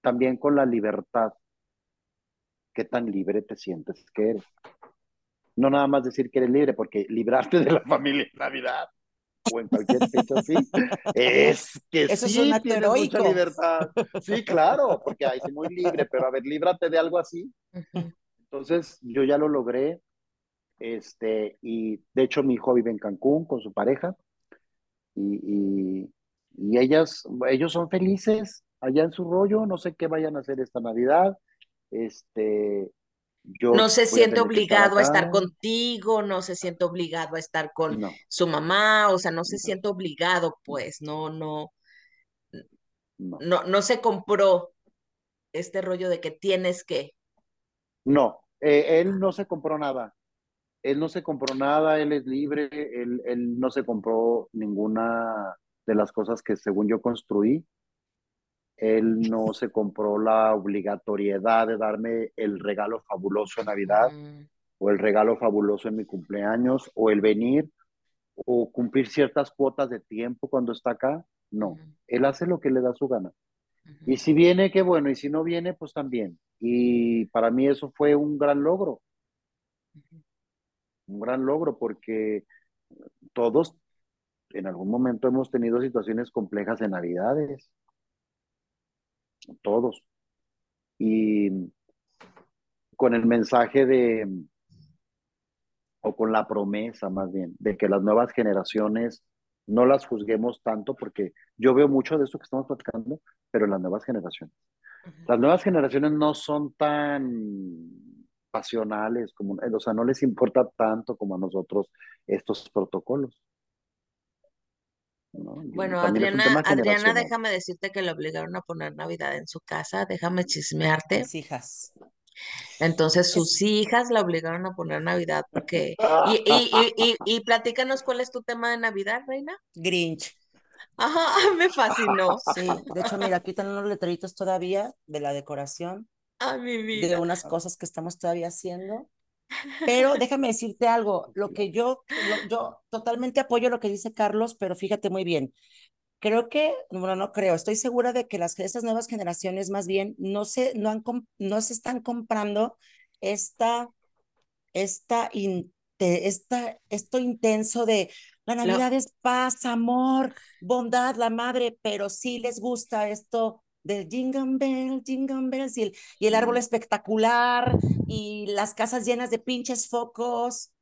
también con la libertad. ¿Qué tan libre te sientes que eres? No nada más decir que eres libre, porque librarte de la familia en Navidad o en cualquier fecha así, es que Eso sí tienes mucha libertad. Sí, claro, porque ahí sí muy libre, pero a ver, líbrate de algo así. Entonces, yo ya lo logré, este, y de hecho mi hijo vive en Cancún con su pareja, y, y ellas, ellos son felices allá en su rollo, no sé qué vayan a hacer esta Navidad. Este, yo no se siente obligado a estar contigo, no se siente obligado a estar con su mamá, o sea, no se siente obligado, pues, no, no, no, no, se compró este rollo de que tienes que. No, eh, él no se compró nada. Él no se compró nada, él es libre, él, él no se compró ninguna de las cosas que según yo construí. Él no se compró la obligatoriedad de darme el regalo fabuloso en Navidad mm. o el regalo fabuloso en mi cumpleaños o el venir o cumplir ciertas cuotas de tiempo cuando está acá. No, él hace lo que le da su gana. Y si viene, qué bueno, y si no viene, pues también. Y para mí eso fue un gran logro. Un gran logro porque todos en algún momento hemos tenido situaciones complejas en Navidades. Todos. Y con el mensaje de, o con la promesa más bien, de que las nuevas generaciones no las juzguemos tanto, porque yo veo mucho de esto que estamos platicando, pero las nuevas generaciones. Las nuevas generaciones no son tan pasionales, como, o sea, no les importa tanto como a nosotros estos protocolos. Bueno, Adriana, Adriana, déjame decirte que le obligaron a poner Navidad en su casa, déjame chismearte. Sus hijas. Entonces sus hijas la obligaron a poner Navidad porque... Y, y, y, y, platícanos cuál es tu tema de Navidad, Reina. Grinch. Ajá, me fascinó. Sí, de hecho, mira, aquí están unos letreritos todavía de la decoración. A mi vida. De unas cosas que estamos todavía haciendo. Pero déjame decirte algo, lo que yo, yo totalmente apoyo lo que dice Carlos, pero fíjate muy bien. Creo que, bueno, no creo, estoy segura de que las estas nuevas generaciones más bien no se, no han, no se están comprando esta, esta, esta, esto intenso de La Navidad es paz, amor, bondad, la madre, pero sí les gusta esto del jingle bell, jingle bells y el, y el árbol espectacular y las casas llenas de pinches focos.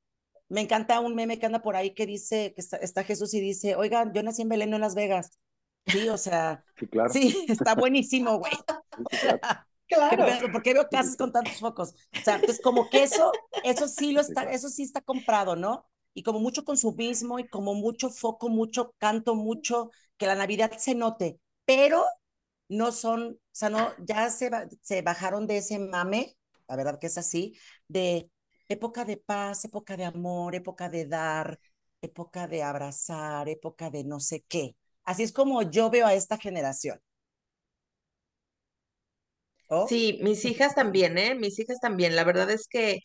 Me encanta un meme que anda por ahí que dice, que está, Jesús y dice, oigan, yo nací en Belén, no en Las Vegas. Sí, o sea, sí, claro. sí está buenísimo, güey. claro. ¿Por qué veo casas con tantos focos? O sea, pues como que eso, eso sí lo está, eso sí está comprado, ¿no? Y como mucho consumismo y como mucho foco, mucho canto, mucho que la Navidad se note, pero no son, o sea, no, ya se, se bajaron de ese mame, la verdad que es así, de época de paz, época de amor, época de dar, época de abrazar, época de no sé qué. Así es como yo veo a esta generación. Sí, mis hijas también, ¿eh? Mis hijas también. La verdad es que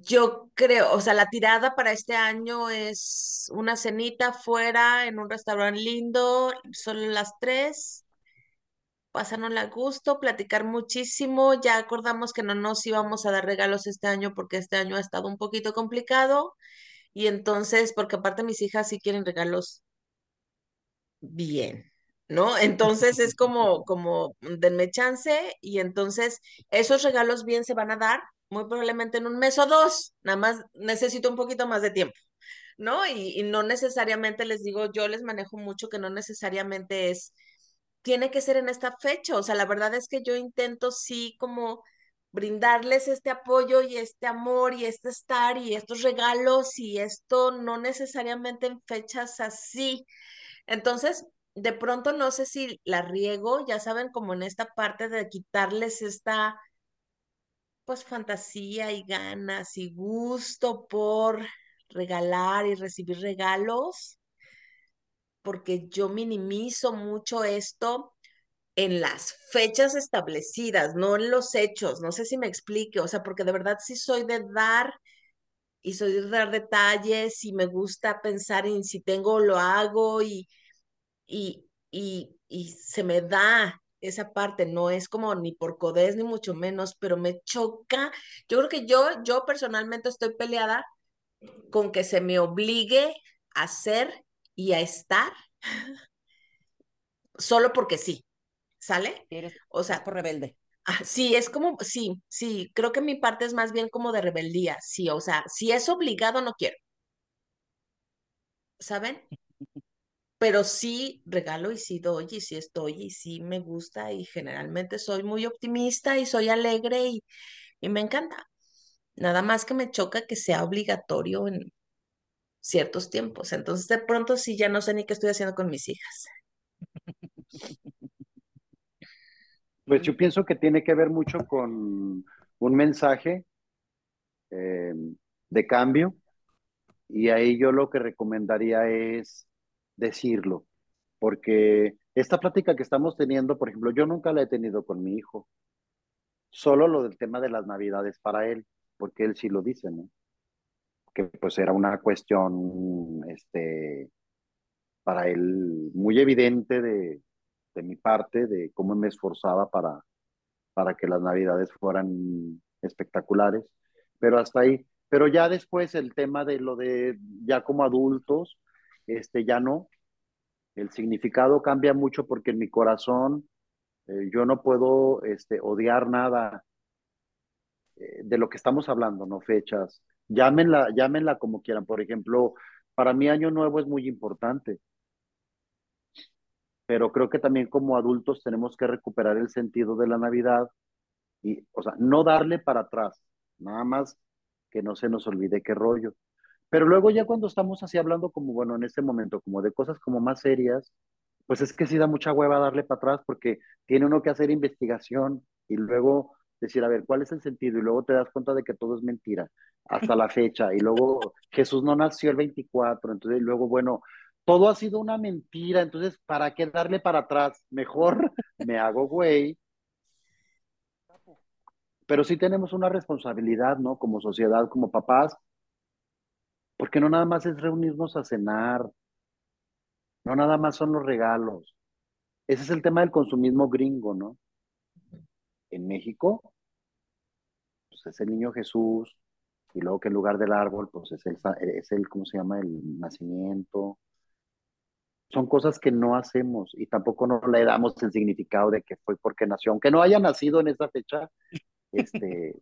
yo creo, o sea, la tirada para este año es una cenita fuera en un restaurante lindo, solo las tres, pasarnos a gusto, platicar muchísimo. Ya acordamos que no nos íbamos a dar regalos este año porque este año ha estado un poquito complicado. Y entonces, porque aparte mis hijas sí quieren regalos bien, ¿no? Entonces es como, como, denme chance y entonces esos regalos bien se van a dar muy probablemente en un mes o dos, nada más necesito un poquito más de tiempo. ¿No? Y, no necesariamente les digo, yo les manejo mucho que no necesariamente es tiene que ser en esta fecha. O sea, la verdad es que yo intento sí como brindarles este apoyo y este amor y este estar y estos regalos y esto no necesariamente en fechas así. Entonces, de pronto no sé si la riego, ya saben, como en esta parte de quitarles esta pues fantasía y ganas y gusto por regalar y recibir regalos porque yo minimizo mucho esto en las fechas establecidas, no en los hechos. No sé si me explique, o sea, porque de verdad sí soy de dar y soy de dar detalles y me gusta pensar en si tengo lo hago y, y, y, y se me da esa parte, no es como ni por codés ni mucho menos, pero me choca. Yo creo que yo, yo personalmente estoy peleada con que se me obligue a hacer y a estar solo porque sí, ¿sale? o sea, por rebelde. Ah, sí, es como, sí, sí, creo que mi parte es más bien como de rebeldía, sí, o sea, si es obligado, no quiero. ¿Saben? Pero sí regalo y sí doy y sí estoy y sí me gusta y generalmente soy muy optimista y soy alegre y, y me encanta. Nada más que me choca que sea obligatorio en, ciertos tiempos. Entonces, de pronto sí ya no sé ni qué estoy haciendo con mis hijas. Pues yo pienso que tiene que ver mucho con un mensaje eh, de cambio y ahí yo lo que recomendaría es decirlo, porque esta plática que estamos teniendo, por ejemplo, yo nunca la he tenido con mi hijo, solo lo del tema de las navidades para él, porque él sí lo dice, ¿no? que pues era una cuestión este, para él muy evidente de, de mi parte, de cómo me esforzaba para, para que las navidades fueran espectaculares, pero hasta ahí. Pero ya después el tema de lo de ya como adultos, este, ya no. El significado cambia mucho porque en mi corazón eh, yo no puedo este, odiar nada eh, de lo que estamos hablando, no fechas, Llámenla, llámenla como quieran. Por ejemplo, para mí Año Nuevo es muy importante, pero creo que también como adultos tenemos que recuperar el sentido de la Navidad y, o sea, no darle para atrás, nada más que no se nos olvide qué rollo. Pero luego ya cuando estamos así hablando como, bueno, en este momento, como de cosas como más serias, pues es que sí da mucha hueva darle para atrás porque tiene uno que hacer investigación y luego decir, a ver, ¿cuál es el sentido? Y luego te das cuenta de que todo es mentira hasta la fecha. Y luego Jesús no nació el 24, entonces luego, bueno, todo ha sido una mentira, entonces, ¿para qué darle para atrás? Mejor me hago güey. Pero sí tenemos una responsabilidad, ¿no? Como sociedad, como papás, porque no nada más es reunirnos a cenar, no nada más son los regalos. Ese es el tema del consumismo gringo, ¿no? En México, pues es el niño Jesús, Y luego que en lugar del árbol, pues es el, es el, ¿cómo se llama? El nacimiento. Son cosas que no hacemos y tampoco no le damos el significado de que fue porque nació. Aunque no haya nacido en esa fecha, este,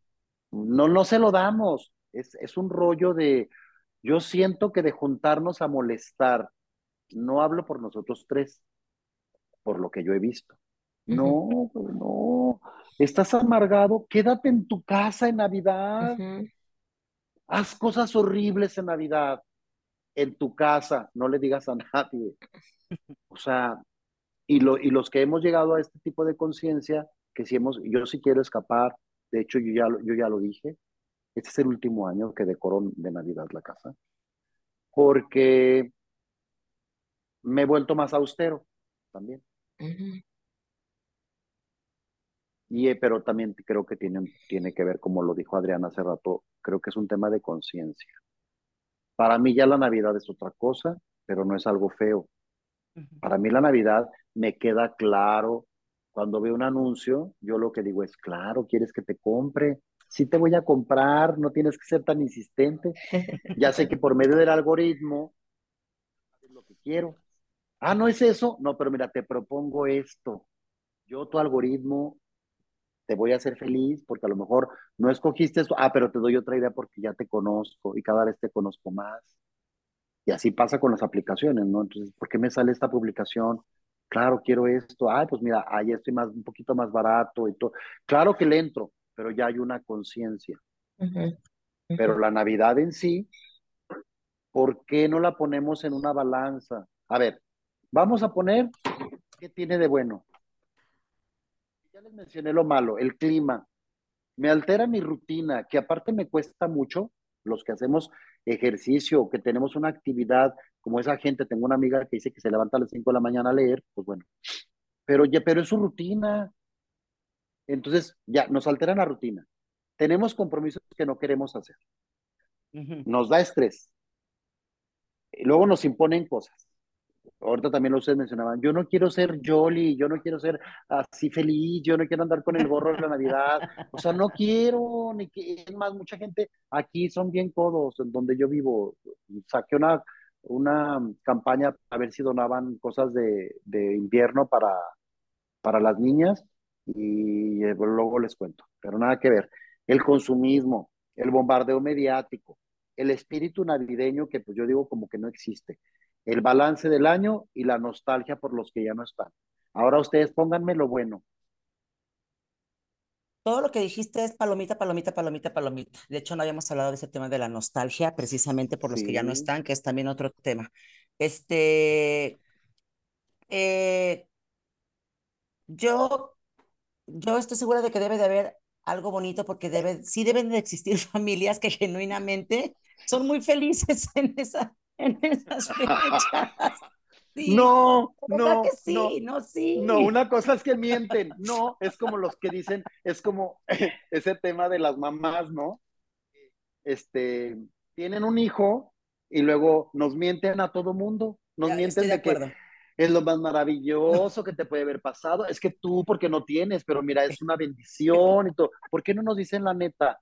no, no se lo damos. Es, es un rollo de, yo siento que de juntarnos a molestar, no hablo por nosotros tres, por lo que yo he visto. No, no, estás amargado, quédate en tu casa en Navidad. Haz cosas horribles en Navidad, en tu casa, no le digas a nadie. O sea, y, lo, y los que hemos llegado a este tipo de conciencia, que si hemos, yo sí quiero escapar, de hecho yo ya, yo ya lo dije, este es el último año que decoro de Navidad la casa, porque me he vuelto más austero también. Y, eh, pero también creo que tiene, tiene que ver, como lo dijo Adriana hace rato, creo que es un tema de conciencia. Para mí ya la Navidad es otra cosa, pero no es algo feo. Para mí la Navidad me queda claro. Cuando veo un anuncio, yo lo que digo es, claro, ¿quieres que te compre? Sí te voy a comprar, no tienes que ser tan insistente. Ya sé que por medio del algoritmo es lo que quiero. Ah, no es eso. No, pero mira, te propongo esto. Yo tu algoritmo te voy a hacer feliz porque a lo mejor no escogiste eso, ah, pero te doy otra idea porque ya te conozco y cada vez te conozco más. Y así pasa con las aplicaciones, ¿no? Entonces, ¿por qué me sale esta publicación? Claro, quiero esto. Ah, pues mira, ahí estoy más, un poquito más barato y todo. Claro que le entro, pero ya hay una conciencia. Pero la Navidad en sí, ¿por qué no la ponemos en una balanza? A ver, vamos a poner qué tiene de bueno les mencioné lo malo, el clima. Me altera mi rutina, que aparte me cuesta mucho, los que hacemos ejercicio, que tenemos una actividad como esa gente, tengo una amiga que dice que se levanta a las 5 de la mañana a leer, pues bueno, pero, ya, pero es su rutina. Entonces, ya, nos altera la rutina. Tenemos compromisos que no queremos hacer. Nos da estrés. Y luego nos imponen cosas ahorita también lo ustedes mencionaban, yo no quiero ser jolly, yo no quiero ser así feliz, yo no quiero andar con el gorro de la Navidad, o sea, no quiero, ni que, es más, mucha gente aquí son bien codos, en donde yo vivo, saqué una, una campaña a ver si donaban cosas de, de invierno para, para las niñas y eh, luego les cuento, pero nada que ver, el consumismo, el bombardeo mediático, el espíritu navideño que pues yo digo como que no existe el balance del año y la nostalgia por los que ya no están. Ahora ustedes pónganme lo bueno. Todo lo que dijiste es palomita, palomita, palomita, palomita. De hecho, no habíamos hablado de ese tema de la nostalgia, precisamente por los que ya no están, que es también otro tema. Este, eh, yo, yo estoy segura de que debe de haber algo bonito porque debe, sí deben de existir familias que genuinamente son muy felices en esa, en esas fechas. no, no, no, sí. No, una cosa es que mienten, no, es como los que dicen, es como ese tema de las mamás, ¿no? Este, tienen un hijo y luego nos mienten a todo mundo, nos mienten de, que es lo más maravilloso que te puede haber pasado, es que tú porque no tienes, pero mira, es una bendición y todo. ¿Por qué no nos dicen la neta?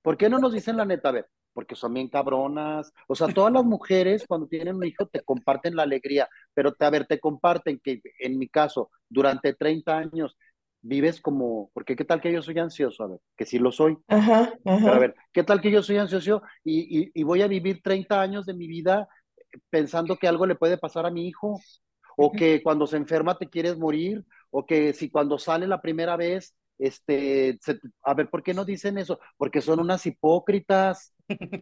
¿Por qué no nos dicen la neta? A ver, porque son bien cabronas. O sea, todas las mujeres cuando tienen un hijo te comparten la alegría, pero te, a ver, te comparten que en mi caso, durante 30 años vives como, porque qué tal que yo soy ansioso, a ver, que sí lo soy. Ajá, Pero a ver, qué tal que yo soy ansioso y, y, voy a vivir 30 años de mi vida pensando que algo le puede pasar a mi hijo, o que cuando se enferma te quieres morir, o que si cuando sale la primera vez este, a ver, ¿por qué no dicen eso? Porque son unas hipócritas.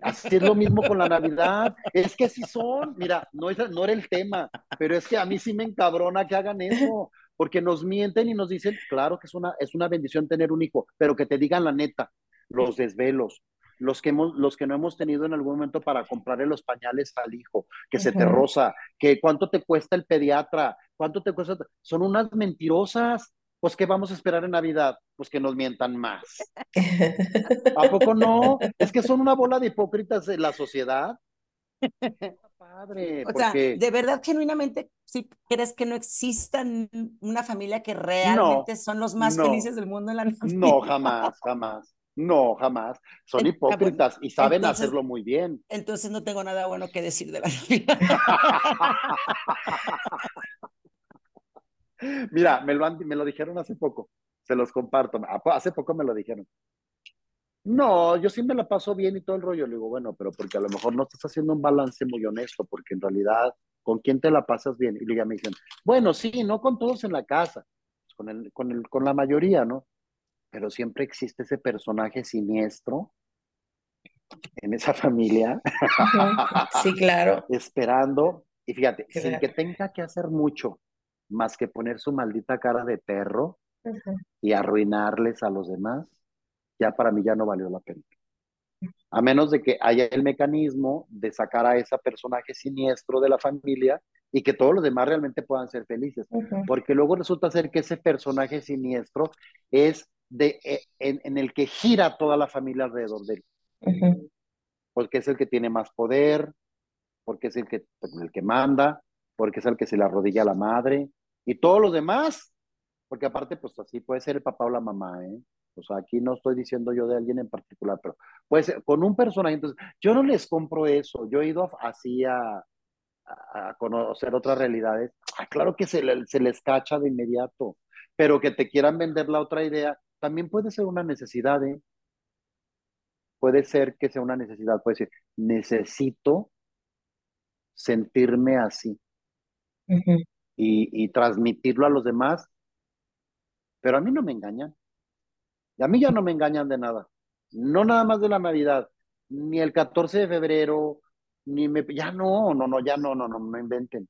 Así es lo mismo con la Navidad. Es que sí son, mira, no, es, no era el tema, pero es que a mí sí me encabrona que hagan eso, porque nos mienten y nos dicen, claro que es una, es una bendición tener un hijo, pero que te digan la neta, los desvelos, los que, hemos, los que no hemos tenido en algún momento para comprarle los pañales al hijo, que se te roza, que cuánto te cuesta el pediatra, cuánto te cuesta, son unas mentirosas, pues ¿qué vamos a esperar en Navidad? Pues que nos mientan más. ¿A poco no? Es que son una bola de hipócritas de la sociedad. Padre, o sea, de verdad, genuinamente, si crees que no exista una familia que realmente son los más felices del mundo en la Navidad? No, jamás, jamás. No, jamás. Son hipócritas y saben hacerlo muy bien. Entonces no tengo nada bueno que decir de la. Mira, me lo, me lo dijeron hace poco, se los comparto. Hace poco me lo dijeron. No, yo sí me la paso bien y todo el rollo. Le digo, bueno, pero porque a lo mejor no estás haciendo un balance muy honesto, porque en realidad, ¿con quién te la pasas bien? Y ya me dicen, bueno, sí, no con todos en la casa, con, el, con, el, con la mayoría, ¿no? Pero siempre existe ese personaje siniestro en esa familia. Sí, claro. esperando. Y fíjate, sin que tenga que hacer mucho, más que poner su maldita cara de perro y arruinarles a los demás, ya para mí ya no valió la pena. A menos de que haya el mecanismo de sacar a ese personaje siniestro de la familia y que todos los demás realmente puedan ser felices. Porque luego resulta ser que ese personaje siniestro es de, eh, en, el que gira toda la familia alrededor de él. Porque es el que tiene más poder, porque es el que, el que manda, porque es el que se le arrodilla a la madre, y todos los demás, porque aparte, pues así puede ser el papá o la mamá, ¿eh? O sea, aquí no estoy diciendo yo de alguien en particular, pero puede ser con un personaje. Entonces, yo no les compro eso. Yo he ido así a, a, conocer otras realidades. Ah, claro que se, se les cacha de inmediato, pero que te quieran vender la otra idea, también puede ser una necesidad, ¿eh? Puede ser que sea una necesidad, puede decir, necesito sentirme así y, transmitirlo a los demás, pero a mí no me engañan. Y a mí ya no me engañan de nada. No nada más de la Navidad, ni el 14 de febrero, ni me... Ya no, no, no, ya no, no, no, no inventen.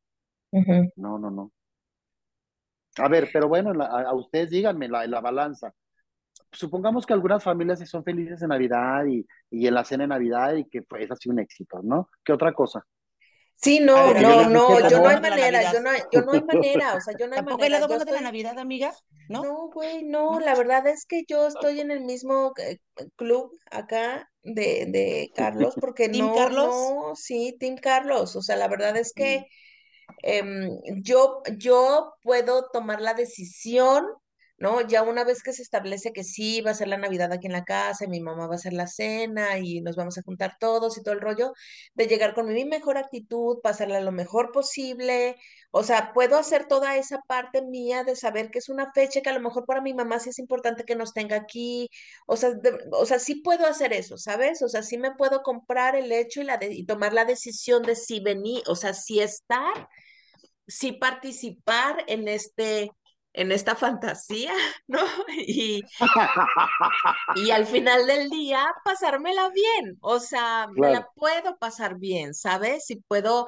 No, no, no. A ver, pero bueno, a, ustedes díganme la, la balanza. Supongamos que algunas familias son felices en Navidad y, y en la cena de Navidad y que pues, es así un éxito, ¿no? ¿Qué otra cosa? Sí, no, no, no, yo no hay manera, yo no, yo no hay manera, o sea, yo no hay manera. ¿Tampoco el de la Navidad, amiga? No, no, güey, no, la verdad es que yo estoy en el mismo eh, club acá de, de Carlos, porque no, Carlos? no, sí, Team Carlos, o sea, la verdad es que mm. em, yo, yo puedo tomar la decisión ¿no? Ya una vez que se establece que sí, va a ser la Navidad aquí en la casa, y mi mamá va a hacer la cena y nos vamos a juntar todos y todo el rollo, de llegar con mi mejor actitud, pasarla lo mejor posible, o sea, puedo hacer toda esa parte mía de saber que es una fecha que a lo mejor para mi mamá sí es importante que nos tenga aquí, o sea, o sea, sí puedo hacer eso, ¿sabes? O sea, sí me puedo comprar el hecho y, la y tomar la decisión de si venir, o sea, si estar, si participar en este en esta fantasía, ¿no? Y, y al final del día pasármela bien, o sea, me la puedo pasar bien, ¿sabes? Y puedo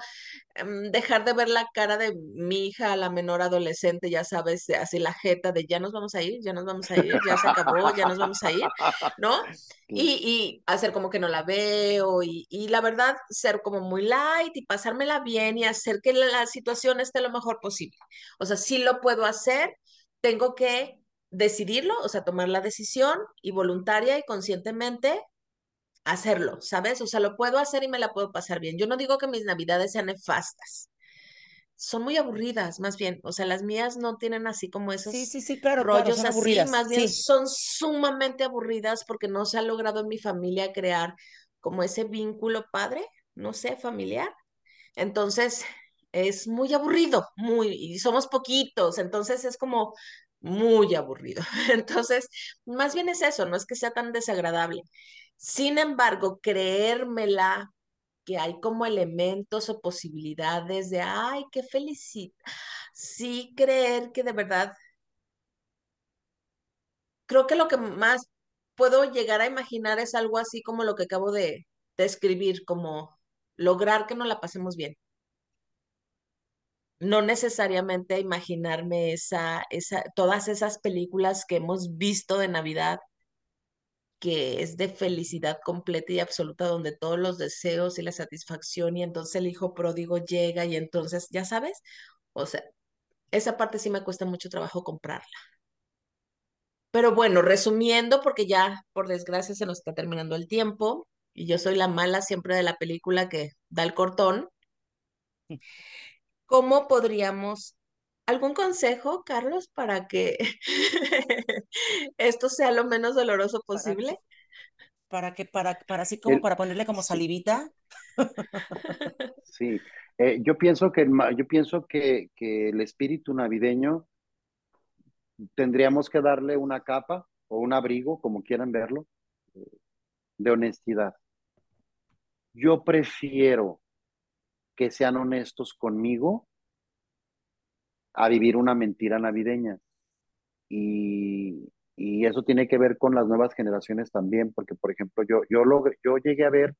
em, dejar de ver la cara de mi hija, la menor adolescente, ya sabes, así la jeta de ya nos vamos a ir, ya nos vamos a ir, ya se acabó, ya nos vamos a ir, ¿no? Y, y hacer como que no la veo y, y, la verdad ser como muy light y pasármela bien y hacer que la situación esté lo mejor posible. O sea, sí lo puedo hacer, tengo que decidirlo, o sea, tomar la decisión y voluntaria y conscientemente hacerlo, ¿sabes? O sea, lo puedo hacer y me la puedo pasar bien. Yo no digo que mis navidades sean nefastas. Son muy aburridas, más bien. O sea, las mías no tienen así como esos sí, sí, sí, claro, rollos así, más bien son sumamente aburridas porque no se ha logrado en mi familia crear como ese vínculo padre, no sé, familiar. Entonces, es muy aburrido, muy, y somos poquitos, entonces es como muy aburrido. Entonces, más bien es eso, no es que sea tan desagradable. Sin embargo, creérmela que hay como elementos o posibilidades de, ay, qué felicidad. Sí, creer que de verdad, creo que lo que más puedo llegar a imaginar es algo así como lo que acabo de describir, como lograr que nos la pasemos bien no necesariamente imaginarme esa, esa, todas esas películas que hemos visto de Navidad, que es de felicidad completa y absoluta, donde todos los deseos y la satisfacción y entonces el hijo pródigo llega y entonces, ya sabes, o sea, esa parte sí me cuesta mucho trabajo comprarla. Pero bueno, resumiendo, porque ya por desgracia se nos está terminando el tiempo y yo soy la mala siempre de la película que da el cortón. ¿Cómo podríamos, algún consejo, Carlos, para que esto sea lo menos doloroso posible? para que, para, para así como para ponerle como salivita. Sí, eh, yo pienso que yo pienso que, que el espíritu navideño tendríamos que darle una capa o un abrigo, como quieran verlo, de honestidad. Yo prefiero que sean honestos conmigo a vivir una mentira navideña. Y, y, eso tiene que ver con las nuevas generaciones también, porque por ejemplo yo, yo, yo llegué a ver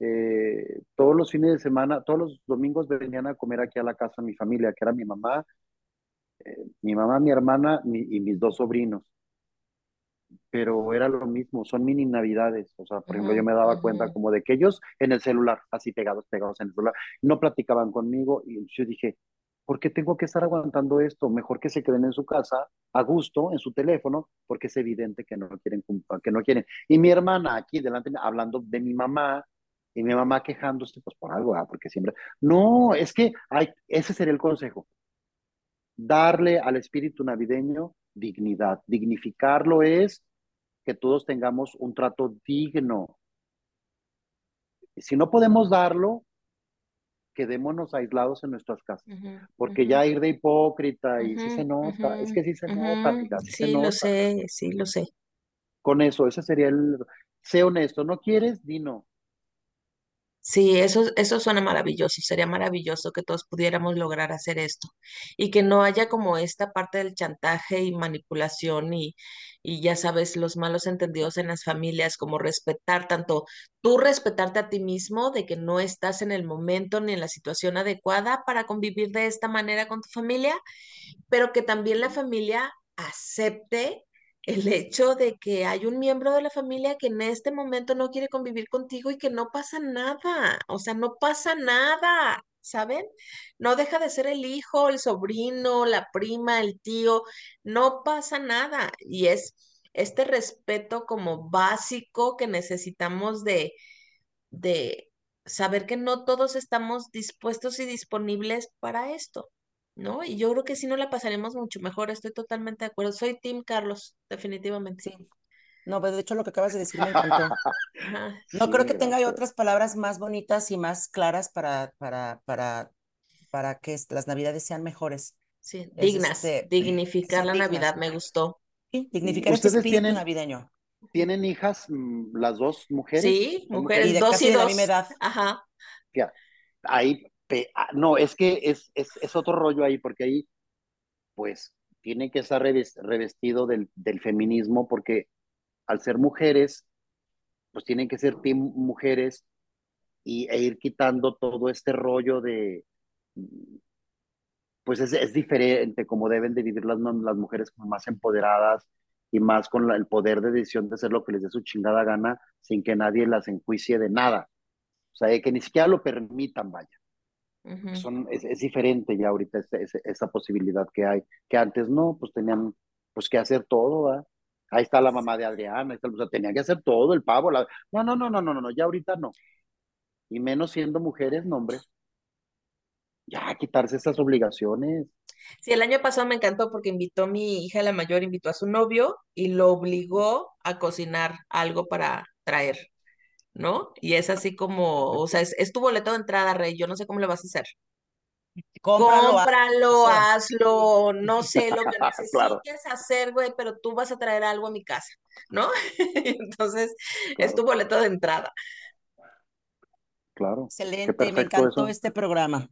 eh, todos los fines de semana, todos los domingos venían a comer aquí a la casa mi familia, que era mi mamá, eh, mi mamá, mi hermana y mis dos sobrinos. Pero era lo mismo, son mini navidades. O sea, por ejemplo, yo me daba cuenta como de que ellos en el celular, así pegados, pegados en el celular, no platicaban conmigo y yo dije, ¿por qué tengo que estar aguantando esto? Mejor que se queden en su casa, a gusto, en su teléfono, porque es evidente que no quieren, que no quieren. Y mi hermana aquí delante, hablando de mi mamá, y mi mamá quejándose, pues por algo, ¿ah? porque siempre, no, es que hay, ese sería el consejo, darle al espíritu navideño dignidad. Dignificarlo es que todos tengamos un trato digno. Si no podemos darlo, quedémonos aislados en nuestras casas, porque ya ir de hipócrita y si se nota, es que sí se nota, sí lo sé, sí lo sé. Con eso, ese sería el, sé honesto, no quieres, dino, Sí, eso, eso suena maravilloso. Sería maravilloso que todos pudiéramos lograr hacer esto y que no haya como esta parte del chantaje y manipulación y, y ya sabes, los malos entendidos en las familias, como respetar tanto tú respetarte a ti mismo de que no estás en el momento ni en la situación adecuada para convivir de esta manera con tu familia, pero que también la familia acepte el hecho de que hay un miembro de la familia que en este momento no quiere convivir contigo y que no pasa nada, o sea, no pasa nada, ¿saben? No deja de ser el hijo, el sobrino, la prima, el tío, no pasa nada. Y es este respeto como básico que necesitamos de, de saber que no todos estamos dispuestos y disponibles para esto. ¿No? Y yo creo que si no la pasaremos mucho mejor, estoy totalmente de acuerdo. Soy Tim Carlos, definitivamente. Sí. No, pero de hecho lo que acabas de decir me encantó. No creo que tenga otras palabras más bonitas y más claras para, para, para, para que las navidades sean mejores. Sí, dignas, este, dignificar la Navidad, me gustó. Sí, dignificar este espíritu navideño. ¿Tienen hijas mm, las dos mujeres? Sí, mujeres, dos y dos. edad. Ajá. Ya, ahí Ah, no, es que es, es, es, otro rollo ahí, porque ahí, pues, tiene que estar revestido del, del feminismo, porque al ser mujeres, pues tienen que ser mujeres y, e ir quitando todo este rollo de, pues es, es diferente como deben de vivir las, las mujeres como más empoderadas y más con el poder de decisión de hacer lo que les dé su chingada gana sin que nadie las enjuicie de nada. O sea, que ni siquiera lo permitan, vaya. Son, es, es, diferente ya ahorita esa posibilidad que hay, que antes no, pues tenían pues que hacer todo, Ahí está la mamá de Adriana, está, o sea, tenían que hacer todo, el pavo, la... no, no, no, no, no, no, ya ahorita no. Y menos siendo mujeres, no, hombre. Ya, quitarse esas obligaciones. Sí, el año pasado me encantó porque invitó mi hija la mayor, invitó a su novio y lo obligó a cocinar algo para traer. ¿No? Y es así como, o sea, es, tu boleto de entrada, Rey, yo no sé cómo lo vas a hacer. Cómpralo, hazlo, no sé lo que necesites hacer, güey, pero tú vas a traer algo a mi casa, ¿no? Entonces, es tu boleto de entrada. Claro. Excelente, me encantó este programa.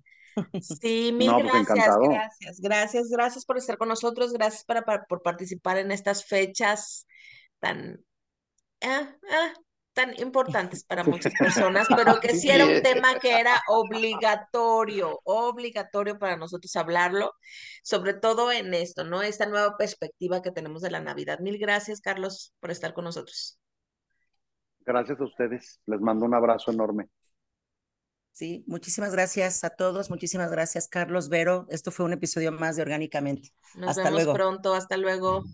Sí, mil pues, gracias, gracias, gracias, gracias por estar con nosotros, gracias para, por participar en estas fechas tan, ah, ah, tan importantes para muchas personas, pero que sí era un tema que era obligatorio, obligatorio para nosotros hablarlo, sobre todo en esto, ¿no? Esta nueva perspectiva que tenemos de la Navidad. Mil gracias, Carlos, por estar con nosotros. Gracias a ustedes. Les mando un abrazo enorme. Sí, muchísimas gracias a todos. Muchísimas gracias, Carlos Vero. Esto fue un episodio más de Orgánicamente. Nos vemos pronto. Hasta luego.